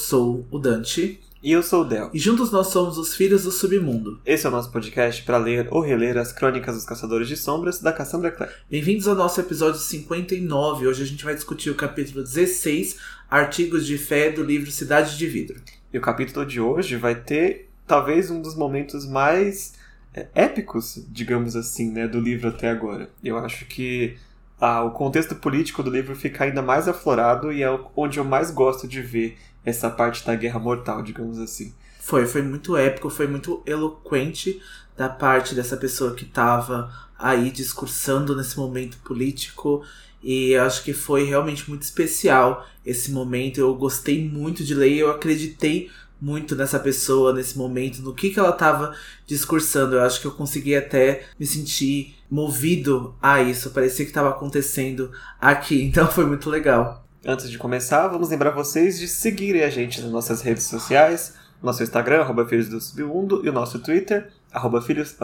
sou o Dante. E eu sou o Del. E juntos nós somos os Filhos do Submundo. Esse é o nosso podcast para ler ou reler as crônicas dos Caçadores de Sombras da Cassandra Clare. Bem-vindos ao nosso episódio 59. Hoje a gente vai discutir o capítulo 16, Artigos de Fé do livro Cidade de Vidro. E o capítulo de hoje vai ter talvez um dos momentos mais é, épicos, digamos assim, né, do livro até agora. Eu acho que ah, o contexto político do livro fica ainda mais aflorado e é onde eu mais gosto de ver essa parte da guerra mortal, digamos assim. Foi, foi muito épico, foi muito eloquente da parte dessa pessoa que estava aí discursando nesse momento político. E acho que foi realmente muito especial esse momento. Eu gostei muito de ler, eu acreditei muito nessa pessoa nesse momento, no que, que ela estava discursando. Eu acho que eu consegui até me sentir movido a isso. Parecia que estava acontecendo aqui. Então foi muito legal. Antes de começar, vamos lembrar vocês de seguirem a gente nas nossas redes sociais, nosso Instagram, arroba Filhos do Submundo, e o nosso Twitter, arroba Filhos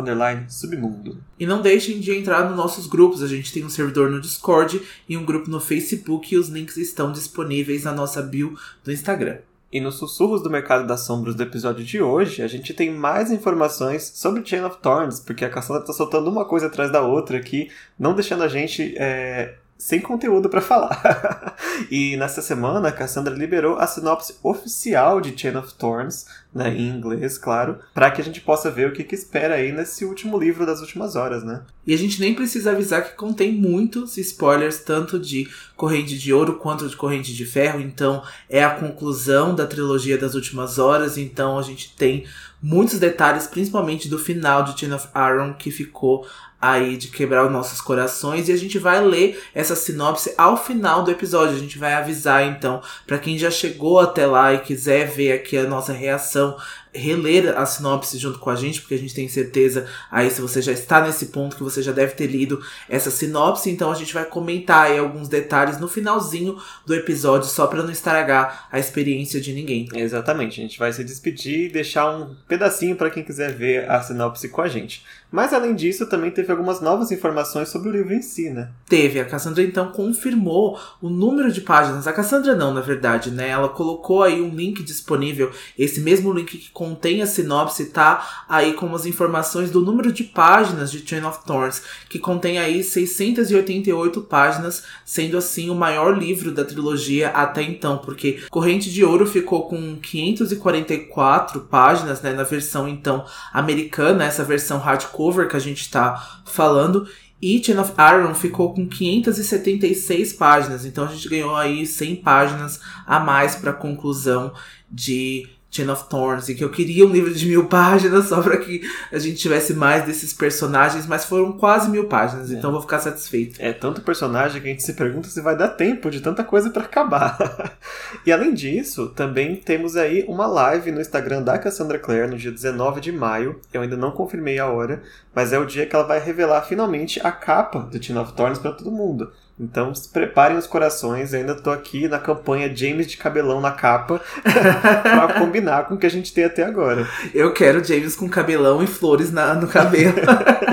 Submundo. E não deixem de entrar nos nossos grupos, a gente tem um servidor no Discord e um grupo no Facebook e os links estão disponíveis na nossa bio do Instagram. E nos sussurros do Mercado das Sombras do episódio de hoje, a gente tem mais informações sobre Chain of Thorns, porque a Cassandra tá soltando uma coisa atrás da outra aqui, não deixando a gente é, sem conteúdo para falar. e nessa semana, Cassandra liberou a sinopse oficial de Chain of Thorns, né, em inglês, claro, para que a gente possa ver o que, que espera aí nesse último livro das últimas horas, né? E a gente nem precisa avisar que contém muitos spoilers, tanto de Corrente de Ouro quanto de Corrente de Ferro, então é a conclusão da trilogia das últimas horas, então a gente tem muitos detalhes, principalmente do final de Chain of Iron, que ficou aí de quebrar os nossos corações e a gente vai ler essa sinopse ao final do episódio. A gente vai avisar então para quem já chegou até lá e quiser ver aqui a nossa reação reler a sinopse junto com a gente, porque a gente tem certeza aí se você já está nesse ponto que você já deve ter lido essa sinopse, então a gente vai comentar aí alguns detalhes no finalzinho do episódio, só para não estragar a experiência de ninguém. Exatamente, a gente vai se despedir e deixar um pedacinho para quem quiser ver a sinopse com a gente. Mas além disso, também teve algumas novas informações sobre o livro em si, né? Teve, a Cassandra então confirmou o número de páginas. A Cassandra não, na verdade, né? Ela colocou aí um link disponível, esse mesmo link que contém a sinopse, tá? Aí com as informações do número de páginas de Chain of Thorns, que contém aí 688 páginas, sendo assim o maior livro da trilogia até então, porque Corrente de Ouro ficou com 544 páginas, né, na versão então americana, essa versão hardcover que a gente tá falando, e Chain of Iron ficou com 576 páginas, então a gente ganhou aí 100 páginas a mais para a conclusão de Chain of Thorns, e que eu queria um livro de mil páginas só para que a gente tivesse mais desses personagens, mas foram quase mil páginas, é. então vou ficar satisfeito. É tanto personagem que a gente se pergunta se vai dar tempo de tanta coisa para acabar. e além disso, também temos aí uma live no Instagram da Cassandra Clare no dia 19 de maio. Eu ainda não confirmei a hora, mas é o dia que ela vai revelar finalmente a capa do Chain of Thorns para todo mundo. Então, se preparem os corações. Eu ainda tô aqui na campanha James de cabelão na capa pra combinar com o que a gente tem até agora. Eu quero James com cabelão e flores na, no cabelo.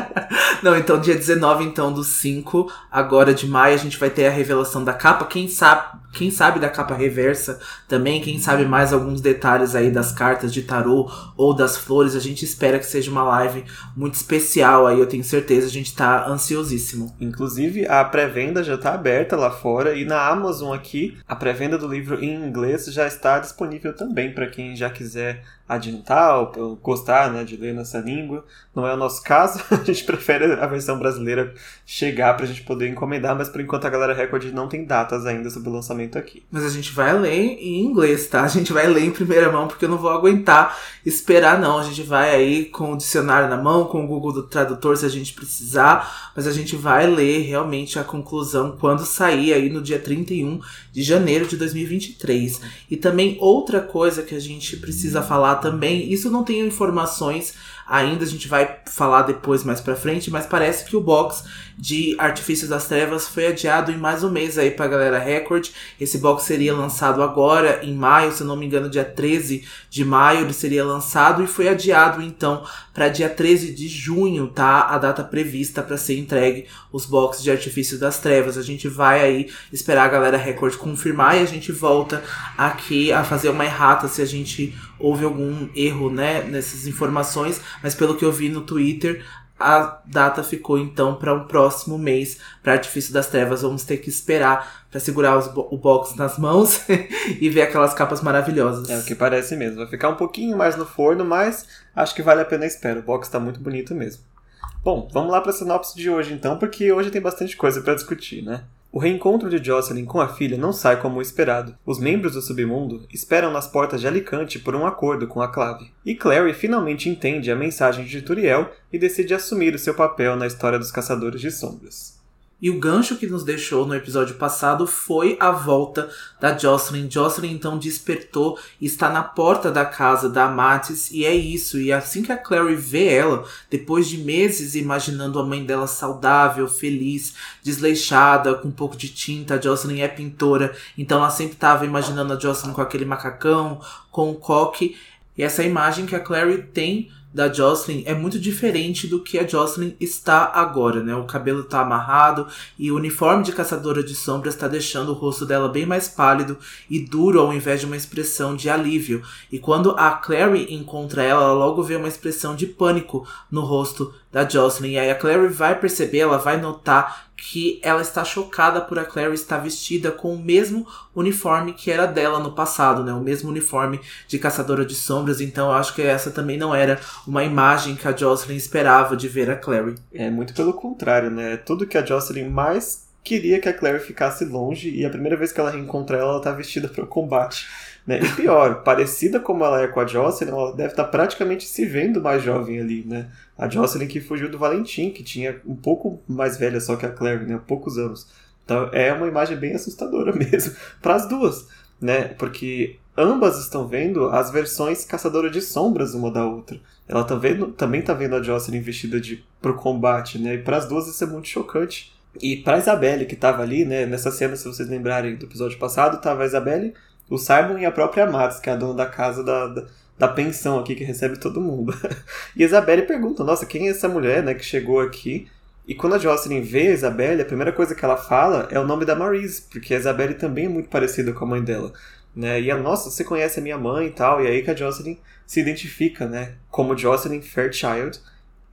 Não, então dia 19 então do 5, agora de maio, a gente vai ter a revelação da capa. Quem sabe, quem sabe da capa reversa também, quem sabe mais alguns detalhes aí das cartas de tarô ou das flores. A gente espera que seja uma live muito especial aí, eu tenho certeza, a gente tá ansiosíssimo. Inclusive, a pré-venda já tá aberta lá fora e na Amazon aqui, a pré-venda do livro em inglês já está disponível também para quem já quiser adiantar ou gostar né, de ler nessa língua. Não é o nosso caso, a gente prefere a versão brasileira chegar para a gente poder encomendar, mas por enquanto a Galera Record não tem datas ainda sobre o lançamento aqui. Mas a gente vai ler em inglês, tá? A gente vai ler em primeira mão porque eu não vou aguentar esperar, não. A gente vai aí com o dicionário na mão, com o Google do Tradutor se a gente precisar, mas a gente vai ler realmente a conclusão quando sair aí no dia 31 de janeiro de 2023. E também outra coisa que a gente precisa falar também, isso não tem informações ainda, a gente vai falar depois mais pra frente, mas parece que o box de Artifícios das Trevas foi adiado em mais um mês aí pra galera Record. Esse box seria lançado agora em maio, se não me engano, dia 13 de maio ele seria lançado e foi adiado então para dia 13 de junho, tá? A data prevista para ser entregue os boxes de Artifícios das Trevas. A gente vai aí esperar a galera Record confirmar e a gente volta aqui a fazer uma errata se a gente houve algum erro, né, nessas informações, mas pelo que eu vi no Twitter, a data ficou então para um próximo mês para Artifício das Trevas. Vamos ter que esperar para segurar os, o box nas mãos e ver aquelas capas maravilhosas. É o que parece mesmo. Vai ficar um pouquinho mais no forno, mas acho que vale a pena a espera. O box está muito bonito mesmo. Bom, vamos lá para a sinopse de hoje então, porque hoje tem bastante coisa para discutir, né? O reencontro de Jocelyn com a filha não sai como esperado. Os membros do submundo esperam nas portas de Alicante por um acordo com a Clave. E Clary finalmente entende a mensagem de Turiel e decide assumir o seu papel na história dos Caçadores de Sombras. E o gancho que nos deixou no episódio passado foi a volta da Jocelyn. Jocelyn então despertou e está na porta da casa da Matis e é isso. E assim que a Clary vê ela, depois de meses imaginando a mãe dela saudável, feliz, desleixada, com um pouco de tinta, a Jocelyn é pintora, então ela sempre estava imaginando a Jocelyn com aquele macacão, com o coque. E essa imagem que a Clary tem da Jocelyn é muito diferente do que a Jocelyn está agora, né? O cabelo está amarrado e o uniforme de caçadora de sombras está deixando o rosto dela bem mais pálido e duro ao invés de uma expressão de alívio. E quando a Clary encontra ela, ela logo vê uma expressão de pânico no rosto da Jocelyn. E aí a Clary vai perceber, ela vai notar que ela está chocada por a Clary estar vestida com o mesmo uniforme que era dela no passado, né? O mesmo uniforme de caçadora de sombras. Então eu acho que essa também não era uma imagem que a Jocelyn esperava de ver a Clary. É muito pelo contrário, né? Tudo que a Jocelyn mais queria que a Clary ficasse longe e a primeira vez que ela reencontra ela, ela tá vestida para o combate. Né? E pior, parecida como ela é com a Jocelyn, ela deve estar tá praticamente se vendo mais jovem ali, né? A Jocelyn que fugiu do Valentim, que tinha um pouco mais velha só que a Claire, né? Poucos anos. Então é uma imagem bem assustadora mesmo para as duas, né? Porque ambas estão vendo as versões caçadora de sombras uma da outra. Ela tá vendo, também está vendo a Jocelyn vestida de pro combate, né? E para as duas isso é muito chocante. E para Isabelle que estava ali, né, nessa cena, se vocês lembrarem do episódio passado, tava a Isabelle, o Simon e a própria Mads, que é a dona da casa da, da da pensão aqui que recebe todo mundo. e a Isabelle pergunta: Nossa, quem é essa mulher né, que chegou aqui? E quando a Jocelyn vê a Isabelle, a primeira coisa que ela fala é o nome da Marise, porque a Isabelle também é muito parecida com a mãe dela. Né? E a nossa, você conhece a minha mãe e tal, e aí que a Jocelyn se identifica, né, como Jocelyn Fairchild,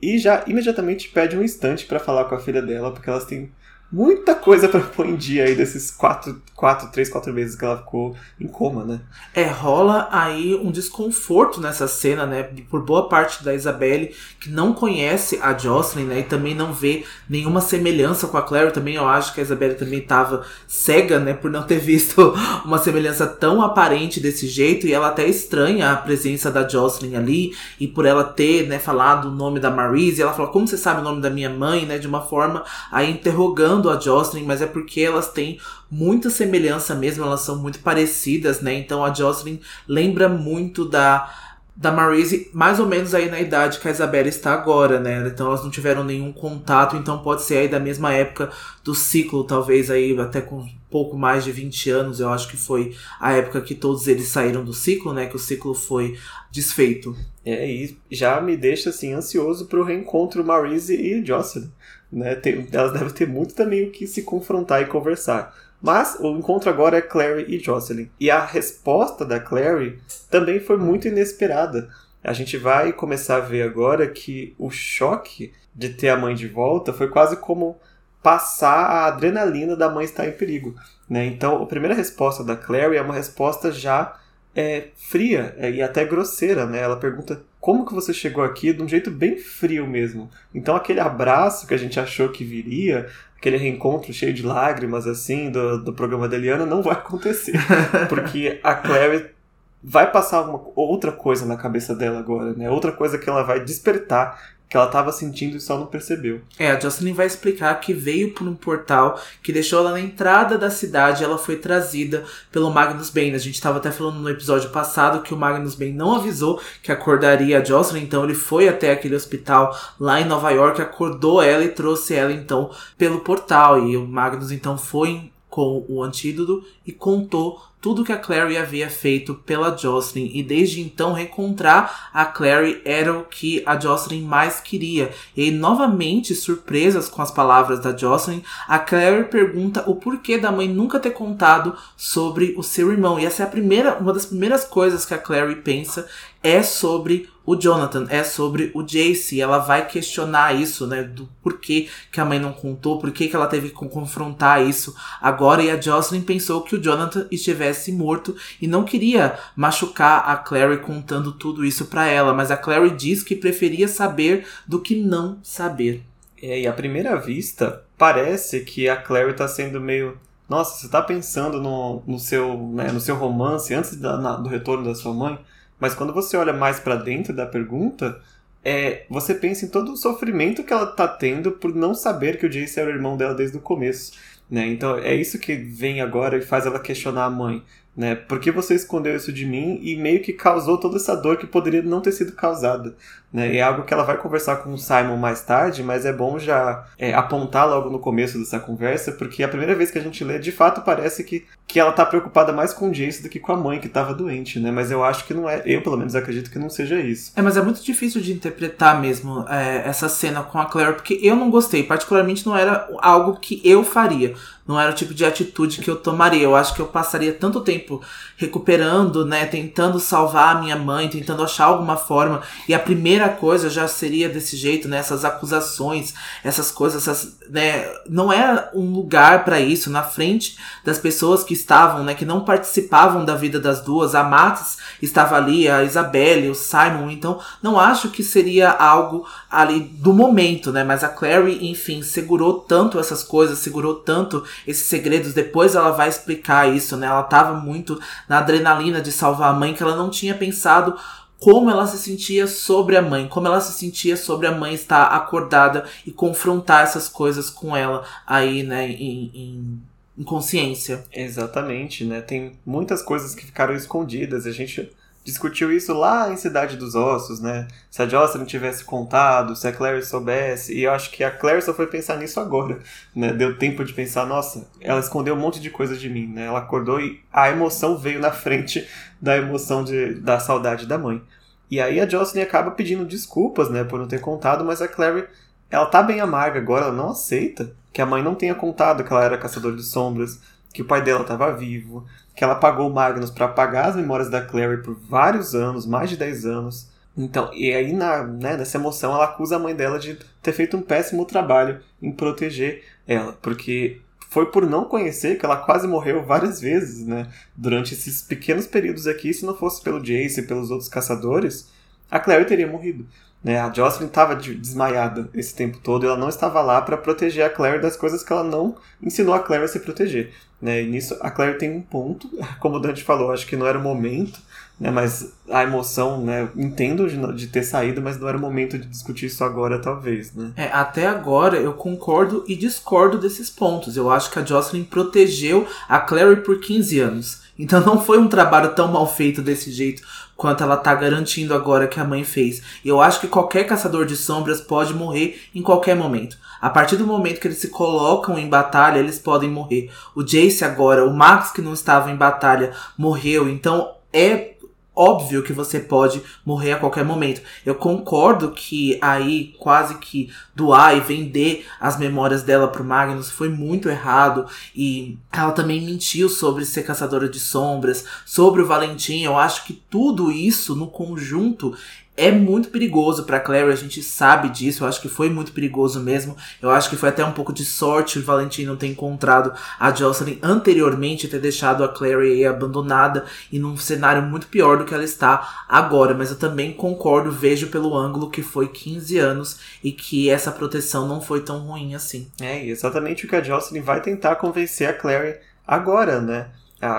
e já imediatamente pede um instante para falar com a filha dela, porque elas têm muita coisa para pôr em dia aí desses quatro, quatro, três, quatro meses que ela ficou em coma, né? É, rola aí um desconforto nessa cena, né? Por boa parte da Isabelle, que não conhece a Jocelyn, né? E também não vê nenhuma semelhança com a Claire. Também eu acho que a Isabelle também tava cega, né? Por não ter visto uma semelhança tão aparente desse jeito. E ela até estranha a presença da Jocelyn ali. E por ela ter, né, falado o nome da Marise. Ela fala, como você sabe o nome da minha mãe, né? De uma forma aí interrogando a Jocelyn, mas é porque elas têm muita semelhança mesmo, elas são muito parecidas, né? Então a Jocelyn lembra muito da da Marise, mais ou menos aí na idade que a Isabela está agora, né? Então elas não tiveram nenhum contato, então pode ser aí da mesma época do ciclo, talvez aí até com pouco mais de 20 anos, eu acho que foi a época que todos eles saíram do ciclo, né? Que o ciclo foi desfeito. É, e já me deixa assim ansioso pro reencontro Marise e Jocelyn. Né? Tem, elas devem ter muito também o que se confrontar e conversar. Mas o encontro agora é Clary e Jocelyn. E a resposta da Clary também foi muito inesperada. A gente vai começar a ver agora que o choque de ter a mãe de volta foi quase como passar a adrenalina da mãe estar em perigo. Né? Então, a primeira resposta da Clary é uma resposta já é, fria é, e até grosseira. Né? Ela pergunta como que você chegou aqui de um jeito bem frio mesmo. Então aquele abraço que a gente achou que viria, aquele reencontro cheio de lágrimas assim do, do programa da Eliana não vai acontecer. Porque a Clary vai passar uma outra coisa na cabeça dela agora, né? Outra coisa que ela vai despertar que ela estava sentindo e só não percebeu. É, a Jocelyn vai explicar que veio por um portal que deixou ela na entrada da cidade. Ela foi trazida pelo Magnus Bane. A gente estava até falando no episódio passado que o Magnus Bane não avisou que acordaria a Jocelyn, então ele foi até aquele hospital lá em Nova York, acordou ela e trouxe ela então pelo portal. E o Magnus então foi com o antídoto e contou tudo que a Clary havia feito pela Jocelyn e desde então recontrar a Clary era o que a Jocelyn mais queria. E novamente surpresas com as palavras da Jocelyn, a Clary pergunta o porquê da mãe nunca ter contado sobre o seu irmão. E essa é a primeira, uma das primeiras coisas que a Clary pensa é sobre o Jonathan, é sobre o Jace. Ela vai questionar isso, né? Do porquê que a mãe não contou, porquê que ela teve que confrontar isso agora. E a Jocelyn pensou que o Jonathan estivesse morto e não queria machucar a Clary contando tudo isso para ela. Mas a Clary diz que preferia saber do que não saber. É, e à primeira vista, parece que a Clary tá sendo meio. Nossa, você tá pensando no, no, seu, né, no seu romance antes da, na, do retorno da sua mãe? Mas quando você olha mais para dentro da pergunta, é, você pensa em todo o sofrimento que ela tá tendo por não saber que o Jace era o irmão dela desde o começo. Né? Então é isso que vem agora e faz ela questionar a mãe né? Por que você escondeu isso de mim e meio que causou toda essa dor que poderia não ter sido causada, né? É algo que ela vai conversar com o Simon mais tarde, mas é bom já é, apontar logo no começo dessa conversa, porque a primeira vez que a gente lê, de fato parece que, que ela tá preocupada mais com o Jace do que com a mãe que estava doente, né? Mas eu acho que não é, eu pelo menos acredito que não seja isso. É, mas é muito difícil de interpretar mesmo é, essa cena com a Claire, porque eu não gostei, particularmente não era algo que eu faria não era o tipo de atitude que eu tomaria. Eu acho que eu passaria tanto tempo recuperando, né, tentando salvar a minha mãe, tentando achar alguma forma. E a primeira coisa já seria desse jeito, né, essas acusações, essas coisas, essas, né, não era um lugar para isso na frente das pessoas que estavam, né, que não participavam da vida das duas. A Matis estava ali, a Isabelle, o Simon, então não acho que seria algo ali do momento, né, mas a Clary, enfim, segurou tanto essas coisas, segurou tanto esses segredos. Depois ela vai explicar isso, né? Ela tava muito na adrenalina de salvar a mãe que ela não tinha pensado como ela se sentia sobre a mãe, como ela se sentia sobre a mãe estar acordada e confrontar essas coisas com ela aí, né, em, em. Exatamente, né? Tem muitas coisas que ficaram escondidas. A gente discutiu isso lá em Cidade dos Ossos, né? Se a Jocelyn tivesse contado, se a Claire soubesse, e eu acho que a Claire só foi pensar nisso agora, né? Deu tempo de pensar, nossa, ela escondeu um monte de coisa de mim, né? Ela acordou e a emoção veio na frente da emoção de, da saudade da mãe. E aí a Jocelyn acaba pedindo desculpas, né, por não ter contado, mas a Claire, ela tá bem amarga agora, ela não aceita que a mãe não tenha contado que ela era caçadora de sombras, que o pai dela estava vivo, que ela pagou o Magnus para apagar as memórias da Clary por vários anos, mais de 10 anos. Então, e aí na, né, nessa emoção ela acusa a mãe dela de ter feito um péssimo trabalho em proteger ela, porque foi por não conhecer que ela quase morreu várias vezes, né? Durante esses pequenos períodos aqui, se não fosse pelo Jace e pelos outros caçadores, a Clary teria morrido. Né? A Jocelyn estava desmaiada esse tempo todo e ela não estava lá para proteger a Claire das coisas que ela não ensinou a Claire a se proteger. Né? E nisso a Claire tem um ponto, como o Dante falou, acho que não era o momento, né? mas a emoção, né? entendo de, ter saído, mas não era o momento de discutir isso agora, talvez. Né? É, até agora eu concordo e discordo desses pontos. Eu acho que a Jocelyn protegeu a Claire por 15 anos. Então não foi um trabalho tão mal feito desse jeito quanto ela tá garantindo agora que a mãe fez. Eu acho que qualquer caçador de sombras pode morrer em qualquer momento. A partir do momento que eles se colocam em batalha, eles podem morrer. O Jace agora, o Max que não estava em batalha, morreu. Então é óbvio que você pode morrer a qualquer momento. Eu concordo que aí quase que doar e vender as memórias dela pro Magnus foi muito errado e ela também mentiu sobre ser caçadora de sombras, sobre o Valentim. Eu acho que tudo isso no conjunto é muito perigoso para Clary, a gente sabe disso, eu acho que foi muito perigoso mesmo. Eu acho que foi até um pouco de sorte o Valentim não ter encontrado a Jocelyn anteriormente, ter deixado a Clary abandonada e num cenário muito pior do que ela está agora. Mas eu também concordo, vejo pelo ângulo que foi 15 anos e que essa proteção não foi tão ruim assim. É, exatamente o que a Jocelyn vai tentar convencer a Clary agora, né?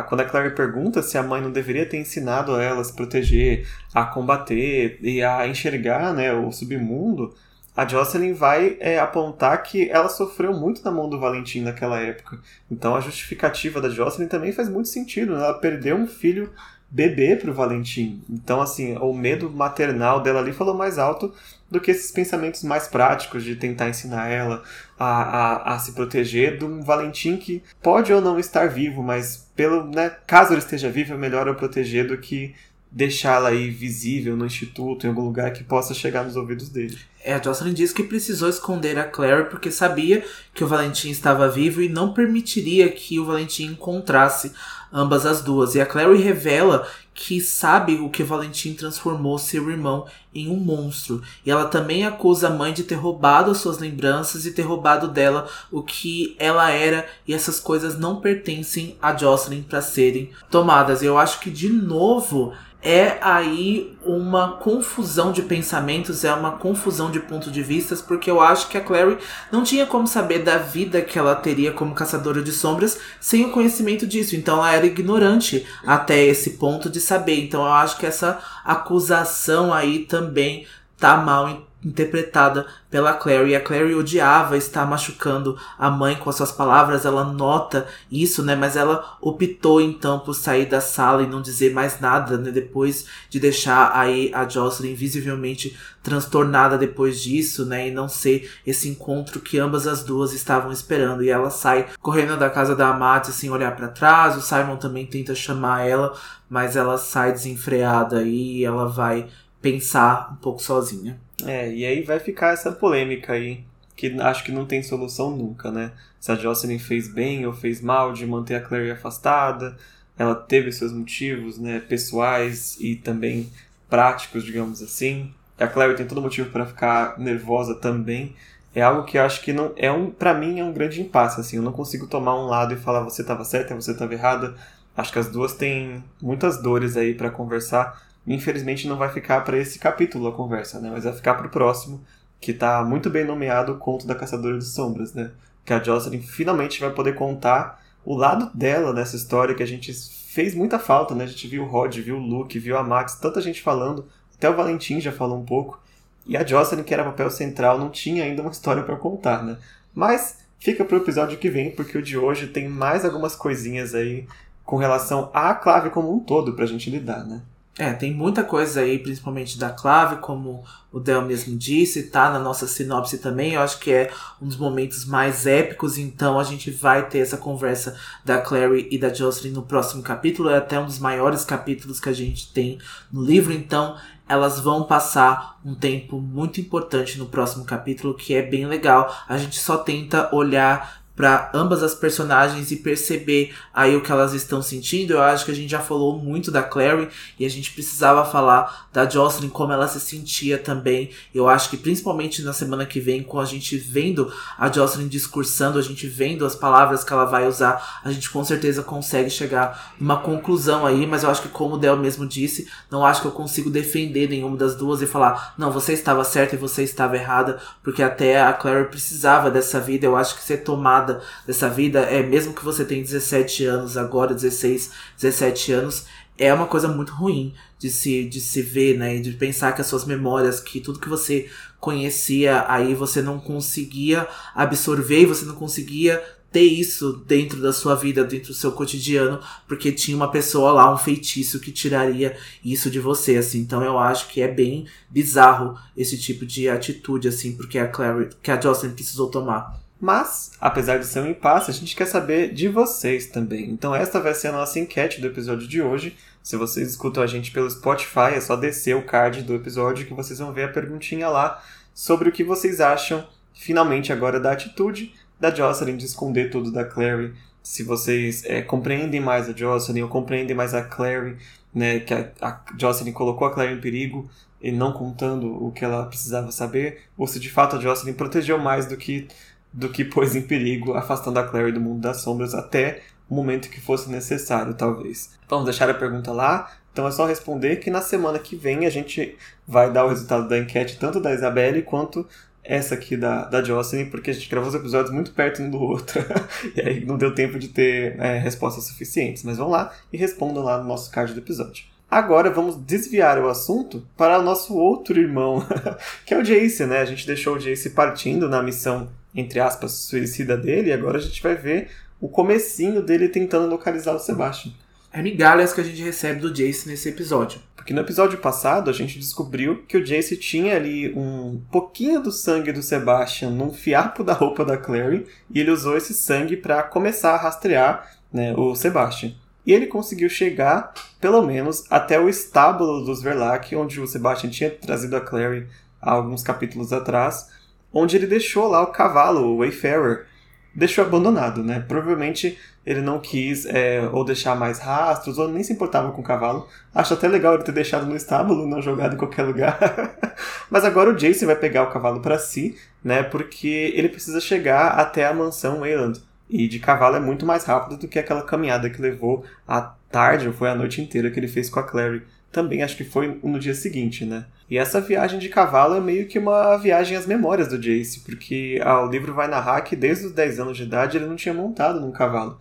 Quando a Clary pergunta se a mãe não deveria ter ensinado ela a se proteger, a combater e a enxergar né, o submundo, a Jocelyn vai é, apontar que ela sofreu muito na mão do Valentim naquela época. Então a justificativa da Jocelyn também faz muito sentido. Né? Ela perdeu um filho bebê pro Valentim. Então, assim, o medo maternal dela ali falou mais alto do que esses pensamentos mais práticos de tentar ensinar ela a, a, a se proteger de um Valentim que pode ou não estar vivo, mas pelo, né, caso ele esteja vivo, é melhor eu proteger do que deixá-la aí visível no instituto, em algum lugar que possa chegar nos ouvidos dele. É, a Jocelyn diz que precisou esconder a Claire porque sabia que o Valentim estava vivo e não permitiria que o Valentim encontrasse ambas as duas. E a Clary revela que sabe o que Valentim transformou seu irmão em um monstro. E ela também acusa a mãe de ter roubado suas lembranças e ter roubado dela o que ela era. E essas coisas não pertencem a Jocelyn para serem tomadas. Eu acho que, de novo, é aí uma confusão de pensamentos, é uma confusão de pontos de vistas, porque eu acho que a Clary não tinha como saber da vida que ela teria como caçadora de sombras sem o conhecimento disso. Então ela era ignorante até esse ponto de saber. Então eu acho que essa acusação aí também tá mal interpretada pela Clary. A Clary odiava estar machucando a mãe com as suas palavras, ela nota isso, né? Mas ela optou então por sair da sala e não dizer mais nada, né? Depois de deixar aí a Jocelyn visivelmente transtornada depois disso, né? E não ser esse encontro que ambas as duas estavam esperando. E ela sai correndo da casa da Amate sem olhar para trás. O Simon também tenta chamar ela, mas ela sai desenfreada e ela vai pensar um pouco sozinha. É, e aí vai ficar essa polêmica aí, que acho que não tem solução nunca, né? Se a Jocelyn fez bem ou fez mal de manter a Clary afastada, ela teve seus motivos, né, pessoais e também práticos, digamos assim. A Clary tem todo motivo para ficar nervosa também. É algo que eu acho que não é um, para mim é um grande impasse assim. Eu não consigo tomar um lado e falar você estava certa, você estava errada. Acho que as duas têm muitas dores aí para conversar Infelizmente não vai ficar para esse capítulo a conversa, né? Mas vai ficar para o próximo, que está muito bem nomeado o Conto da Caçadora de Sombras, né? Que a Jocelyn finalmente vai poder contar o lado dela nessa história que a gente fez muita falta, né? A gente viu o Rod, viu o Luke, viu a Max, tanta gente falando, até o Valentim já falou um pouco. E a Jocelyn, que era papel central, não tinha ainda uma história para contar, né? Mas fica pro episódio que vem, porque o de hoje tem mais algumas coisinhas aí com relação à clave como um todo pra gente lidar, né? É, tem muita coisa aí, principalmente da clave, como o Del mesmo disse, tá na nossa sinopse também. Eu acho que é um dos momentos mais épicos, então a gente vai ter essa conversa da Clary e da Jocelyn no próximo capítulo. É até um dos maiores capítulos que a gente tem no livro, então elas vão passar um tempo muito importante no próximo capítulo, que é bem legal. A gente só tenta olhar para ambas as personagens e perceber aí o que elas estão sentindo. Eu acho que a gente já falou muito da Clary e a gente precisava falar da Jocelyn como ela se sentia também. Eu acho que principalmente na semana que vem, com a gente vendo a Jocelyn discursando, a gente vendo as palavras que ela vai usar, a gente com certeza consegue chegar numa conclusão aí, mas eu acho que como o Del mesmo disse, não acho que eu consigo defender nenhuma das duas e falar, não, você estava certa e você estava errada, porque até a Clary precisava dessa vida, eu acho que ser tomada nada dessa vida, é mesmo que você tenha 17 anos agora, 16, 17 anos, é uma coisa muito ruim de se, de se ver, né? De pensar que as suas memórias, que tudo que você conhecia aí você não conseguia absorver, você não conseguia ter isso dentro da sua vida, dentro do seu cotidiano, porque tinha uma pessoa lá, um feitiço que tiraria isso de você, assim. Então eu acho que é bem bizarro esse tipo de atitude, assim, porque a Clary, que a Jocelyn precisou tomar. Mas, apesar de ser um impasse, a gente quer saber de vocês também. Então, esta vai ser a nossa enquete do episódio de hoje. Se vocês escutam a gente pelo Spotify, é só descer o card do episódio que vocês vão ver a perguntinha lá sobre o que vocês acham, finalmente, agora da atitude da Jocelyn de esconder tudo da Clary. Se vocês é, compreendem mais a Jocelyn ou compreendem mais a Clary, né, que a, a Jocelyn colocou a Clary em perigo e não contando o que ela precisava saber, ou se de fato a Jocelyn protegeu mais do que do que pôs em perigo, afastando a Clary do mundo das sombras até o momento que fosse necessário, talvez. Vamos deixar a pergunta lá. Então é só responder que na semana que vem a gente vai dar o resultado da enquete, tanto da Isabelle quanto essa aqui da, da Jocelyn, porque a gente gravou os episódios muito perto um do outro. e aí não deu tempo de ter é, respostas suficientes. Mas vão lá e respondam lá no nosso card do episódio. Agora vamos desviar o assunto para o nosso outro irmão, que é o Jace, né? A gente deixou o Jace partindo na missão, entre aspas, suicida dele, e agora a gente vai ver o comecinho dele tentando localizar o Sebastian. É migalhas que a gente recebe do Jace nesse episódio. Porque no episódio passado a gente descobriu que o Jace tinha ali um pouquinho do sangue do Sebastian num fiapo da roupa da Clary e ele usou esse sangue para começar a rastrear né, o Sebastian. E ele conseguiu chegar, pelo menos, até o estábulo dos Verlac, onde o Sebastian tinha trazido a Clary há alguns capítulos atrás, onde ele deixou lá o cavalo, o Wayfarer, deixou abandonado, né? Provavelmente ele não quis é, ou deixar mais rastros, ou nem se importava com o cavalo. Acho até legal ele ter deixado no estábulo, não jogado em qualquer lugar. Mas agora o Jason vai pegar o cavalo para si, né? Porque ele precisa chegar até a mansão Wayland. E de cavalo é muito mais rápido do que aquela caminhada que levou a tarde, ou foi a noite inteira que ele fez com a Clary. Também acho que foi no dia seguinte, né? E essa viagem de cavalo é meio que uma viagem às memórias do Jace, porque ah, o livro vai narrar que desde os 10 anos de idade ele não tinha montado num cavalo.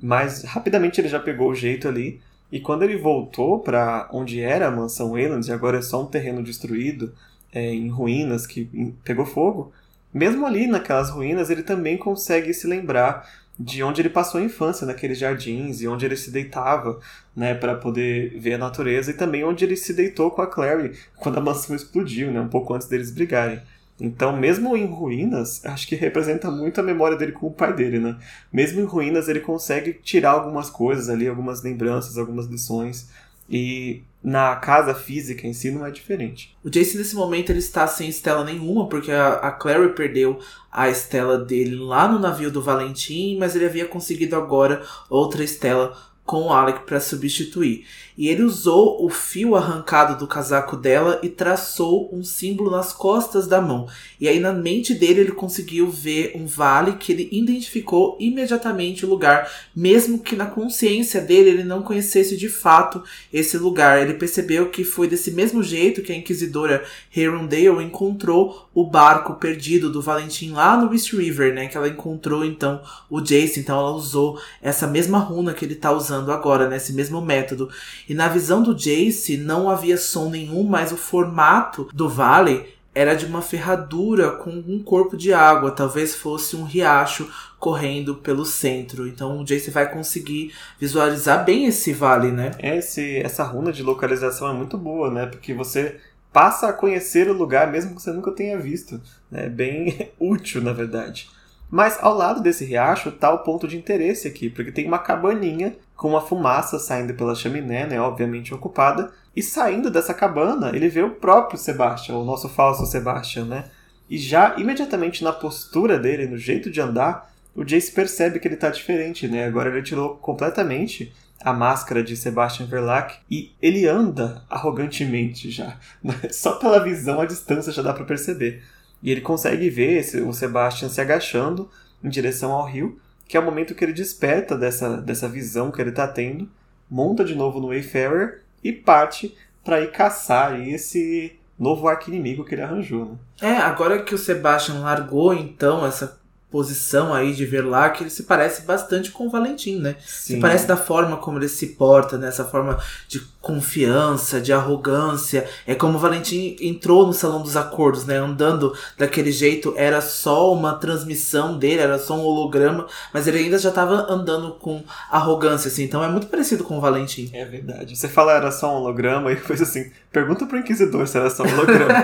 Mas rapidamente ele já pegou o jeito ali, e quando ele voltou para onde era a mansão Wayland, e agora é só um terreno destruído, é, em ruínas que pegou fogo, mesmo ali naquelas ruínas, ele também consegue se lembrar de onde ele passou a infância, naqueles jardins, e onde ele se deitava, né, para poder ver a natureza, e também onde ele se deitou com a Clary quando a mansão explodiu, né, um pouco antes deles brigarem. Então, mesmo em ruínas, acho que representa muito a memória dele com o pai dele, né? Mesmo em ruínas, ele consegue tirar algumas coisas ali, algumas lembranças, algumas lições. E na casa física em si não é diferente. O Jace nesse momento ele está sem estela nenhuma, porque a, a Clary perdeu a estela dele lá no navio do Valentim, mas ele havia conseguido agora outra estela com o Alec para substituir. E ele usou o fio arrancado do casaco dela e traçou um símbolo nas costas da mão. E aí na mente dele ele conseguiu ver um vale que ele identificou imediatamente o lugar, mesmo que na consciência dele ele não conhecesse de fato esse lugar. Ele percebeu que foi desse mesmo jeito que a inquisidora Herondale encontrou o barco perdido do Valentim lá no East River, né? Que ela encontrou então o Jace, então ela usou essa mesma runa que ele está usando agora, né? mesmo método. E na visão do Jace não havia som nenhum, mas o formato do vale era de uma ferradura com um corpo de água, talvez fosse um riacho correndo pelo centro. Então o Jace vai conseguir visualizar bem esse vale, né? Esse, essa runa de localização é muito boa, né? Porque você passa a conhecer o lugar mesmo que você nunca tenha visto. É bem útil, na verdade. Mas ao lado desse riacho está o ponto de interesse aqui, porque tem uma cabaninha com uma fumaça saindo pela chaminé, né, obviamente ocupada, e saindo dessa cabana ele vê o próprio Sebastian, o nosso falso Sebastian, né? E já imediatamente na postura dele, no jeito de andar, o Jace percebe que ele está diferente, né? Agora ele tirou completamente a máscara de Sebastian Verlac e ele anda arrogantemente já. Só pela visão à distância já dá para perceber. E ele consegue ver esse, o Sebastian se agachando em direção ao rio, que é o momento que ele desperta dessa, dessa visão que ele está tendo, monta de novo no Wayfarer e parte para ir caçar esse novo arqui-inimigo que ele arranjou. Né? É, agora que o Sebastian largou então essa posição aí de ver lá que ele se parece bastante com o Valentim, né? Sim. Se parece da forma como ele se porta, nessa né? forma de confiança, de arrogância. É como o Valentim entrou no salão dos acordos, né? Andando daquele jeito, era só uma transmissão dele, era só um holograma, mas ele ainda já estava andando com arrogância, assim. Então é muito parecido com o Valentim. É verdade. Você fala era só um holograma e depois assim, pergunta pro Inquisidor se era só um holograma.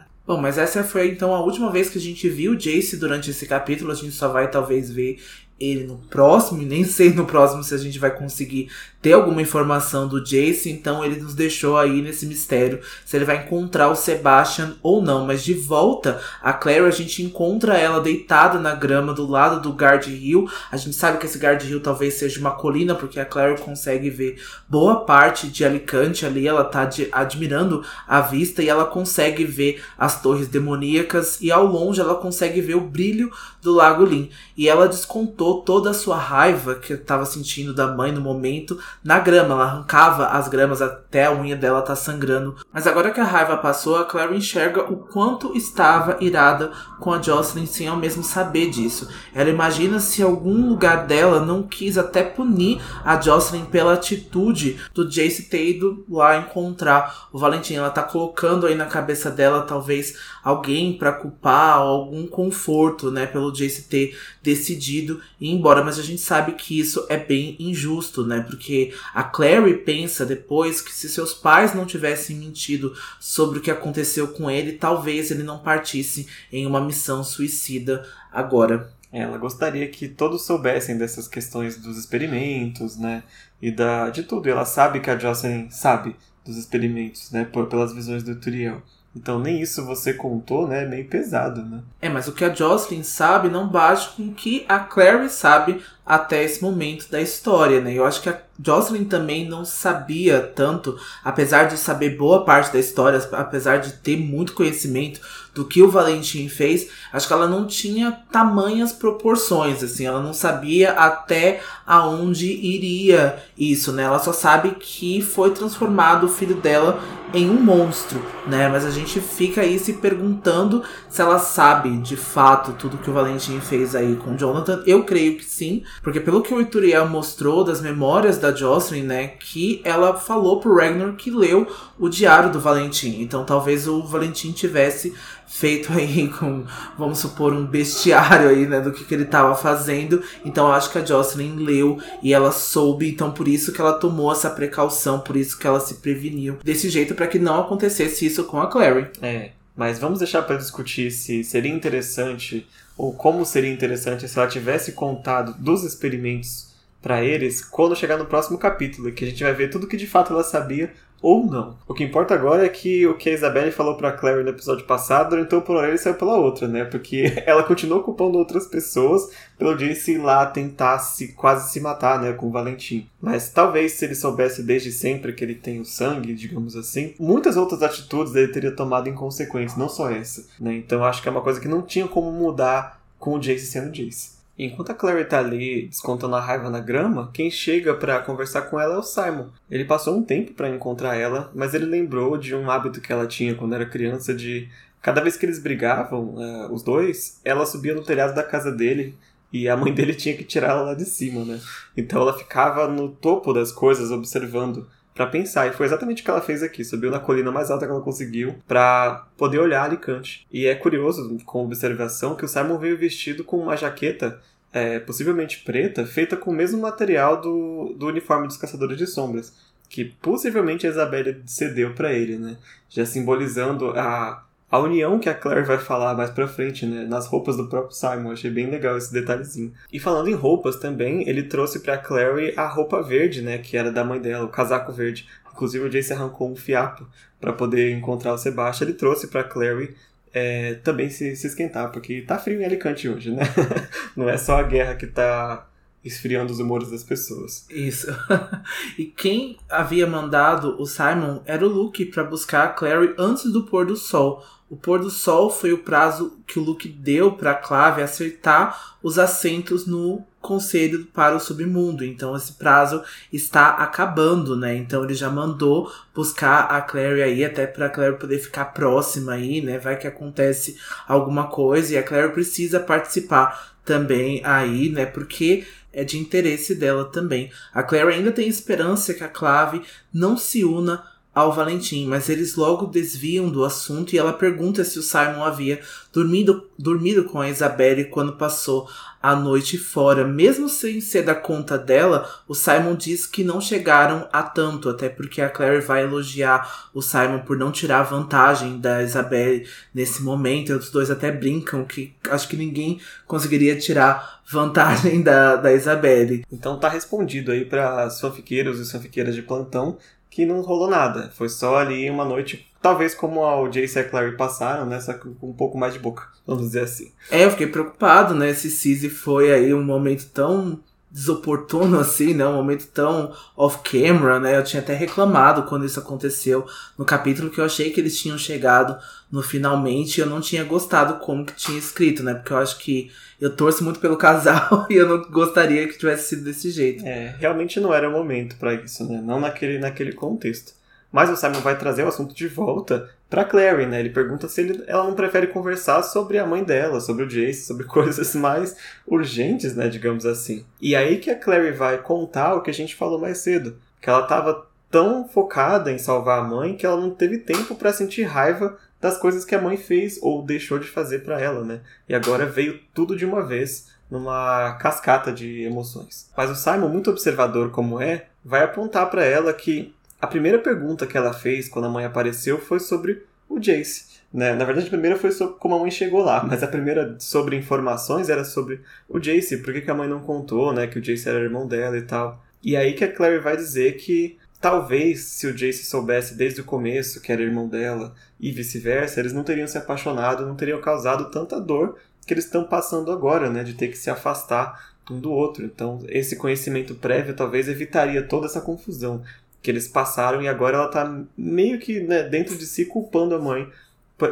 Bom, mas essa foi então a última vez que a gente viu Jace durante esse capítulo. A gente só vai talvez ver ele no próximo, e nem sei no próximo se a gente vai conseguir ter alguma informação do Jace, então ele nos deixou aí nesse mistério se ele vai encontrar o Sebastian ou não. Mas de volta, a Claire, a gente encontra ela deitada na grama do lado do Guard Hill. A gente sabe que esse Guard Hill talvez seja uma colina, porque a Claire consegue ver boa parte de Alicante ali, ela tá admirando a vista e ela consegue ver as torres demoníacas e ao longe ela consegue ver o brilho do Lago Lin. E ela descontou descontou toda a sua raiva que estava sentindo da mãe no momento na grama. Ela arrancava as gramas até a unha dela tá sangrando. Mas agora que a raiva passou, a Claire enxerga o quanto estava irada com a Jocelyn sem ao mesmo saber disso. Ela imagina se algum lugar dela não quis até punir a Jocelyn pela atitude do Jace ter ido lá encontrar o Valentim. Ela tá colocando aí na cabeça dela talvez alguém para culpar, algum conforto, né, pelo Jace ter decidido ir embora, mas a gente sabe que isso é bem injusto, né? Porque a Clary pensa depois que se seus pais não tivessem mentido sobre o que aconteceu com ele, talvez ele não partisse em uma missão suicida agora. Ela gostaria que todos soubessem dessas questões dos experimentos, né? E da, de tudo. E ela sabe que a Jocelyn sabe dos experimentos, né? Por, pelas visões do Turiel. Então nem isso você contou, né? É meio pesado, né? É, mas o que a Jocelyn sabe não bate com o que a Clary sabe até esse momento da história, né? Eu acho que a Jocelyn também não sabia tanto, apesar de saber boa parte da história, apesar de ter muito conhecimento do que o Valentim fez, acho que ela não tinha tamanhas proporções, assim, ela não sabia até aonde iria isso, né? Ela só sabe que foi transformado o filho dela em um monstro, né? Mas a gente fica aí se perguntando se ela sabe de fato tudo que o Valentim fez aí com Jonathan. Eu creio que sim, porque pelo que o Ituriel mostrou das memórias da Jocelyn, né, que ela falou pro Ragnar que leu o diário do Valentim. Então talvez o Valentim tivesse feito aí com, vamos supor, um bestiário aí, né, do que, que ele estava fazendo. Então eu acho que a Jocelyn leu e ela soube, então por isso que ela tomou essa precaução, por isso que ela se preveniu desse jeito para que não acontecesse isso com a Clary. É, mas vamos deixar para discutir se seria interessante ou como seria interessante se ela tivesse contado dos experimentos para eles quando chegar no próximo capítulo, que a gente vai ver tudo que de fato ela sabia ou não. O que importa agora é que o que a Isabelle falou pra Clary no episódio passado entrou por orelha e saiu pela outra, né? Porque ela continuou culpando outras pessoas pelo Jace ir lá tentar se, quase se matar, né? Com o Valentim. Mas talvez se ele soubesse desde sempre que ele tem o sangue, digamos assim, muitas outras atitudes ele teria tomado em consequência, não só essa, né? Então acho que é uma coisa que não tinha como mudar com o Jace sendo Jace. Enquanto a Clary tá ali descontando a raiva na grama, quem chega para conversar com ela é o Simon. Ele passou um tempo para encontrar ela, mas ele lembrou de um hábito que ela tinha quando era criança de cada vez que eles brigavam, uh, os dois, ela subia no telhado da casa dele e a mãe dele tinha que tirar ela lá de cima, né? Então ela ficava no topo das coisas observando para pensar. E foi exatamente o que ela fez aqui. Subiu na colina mais alta que ela conseguiu para poder olhar Alicante. E é curioso, com observação, que o Simon veio vestido com uma jaqueta é, possivelmente preta, feita com o mesmo material do, do uniforme dos Caçadores de Sombras. Que possivelmente a Isabelle cedeu para ele, né? Já simbolizando a, a união que a Claire vai falar mais pra frente, né? Nas roupas do próprio Simon. Achei bem legal esse detalhezinho. E falando em roupas também, ele trouxe pra Clary a roupa verde, né? Que era da mãe dela, o casaco verde. Inclusive o Jace arrancou um fiapo para poder encontrar o Sebastian. Ele trouxe pra Clary é, também se, se esquentar, porque tá frio em Alicante hoje, né? Não é só a guerra que tá esfriando os humores das pessoas. Isso. e quem havia mandado o Simon era o Luke para buscar a Clary antes do pôr do sol. O pôr do sol foi o prazo que o Luke deu para Clave acertar os assentos no conselho para o submundo. Então esse prazo está acabando, né? Então ele já mandou buscar a Clary aí até para Clary poder ficar próxima aí, né? Vai que acontece alguma coisa e a Clary precisa participar também aí, né? Porque é de interesse dela também. A Clary ainda tem esperança que a Clave não se una ao Valentim, mas eles logo desviam do assunto e ela pergunta se o Simon havia dormido, dormido com a Isabelle quando passou a noite fora. Mesmo sem ser da conta dela, o Simon diz que não chegaram a tanto, até porque a Claire vai elogiar o Simon por não tirar vantagem da Isabelle nesse momento. Os dois até brincam que acho que ninguém conseguiria tirar vantagem da, da Isabelle. Então tá respondido aí para fanfiqueiros e fanfiqueiras de plantão que não rolou nada. Foi só ali uma noite, talvez como o Jace e a Clary passaram, né? Só com um pouco mais de boca, vamos dizer assim. É, eu fiquei preocupado, né? Esse Cizzy foi aí um momento tão desoportuno assim, né? Um momento tão off-camera, né? Eu tinha até reclamado quando isso aconteceu no capítulo que eu achei que eles tinham chegado no finalmente eu não tinha gostado como que tinha escrito, né? Porque eu acho que eu torço muito pelo casal e eu não gostaria que tivesse sido desse jeito. É, realmente não era o momento para isso, né? Não naquele, naquele contexto. Mas o Simon vai trazer o assunto de volta para Clary, né? Ele pergunta se ele, ela não prefere conversar sobre a mãe dela, sobre o Jace, sobre coisas mais urgentes, né, digamos assim. E aí que a Clary vai contar o que a gente falou mais cedo, que ela estava tão focada em salvar a mãe que ela não teve tempo para sentir raiva das coisas que a mãe fez ou deixou de fazer para ela, né? E agora veio tudo de uma vez numa cascata de emoções. Mas o Simon, muito observador como é, vai apontar para ela que a primeira pergunta que ela fez quando a mãe apareceu foi sobre o Jace. Né? Na verdade, a primeira foi sobre como a mãe chegou lá, mas a primeira sobre informações era sobre o Jace, por que, que a mãe não contou, né, que o Jace era irmão dela e tal. E aí que a Clary vai dizer que talvez se o Jace soubesse desde o começo que era irmão dela e vice-versa, eles não teriam se apaixonado, não teriam causado tanta dor que eles estão passando agora, né, de ter que se afastar um do outro. Então, esse conhecimento prévio talvez evitaria toda essa confusão que eles passaram e agora ela tá meio que né, dentro de si culpando a mãe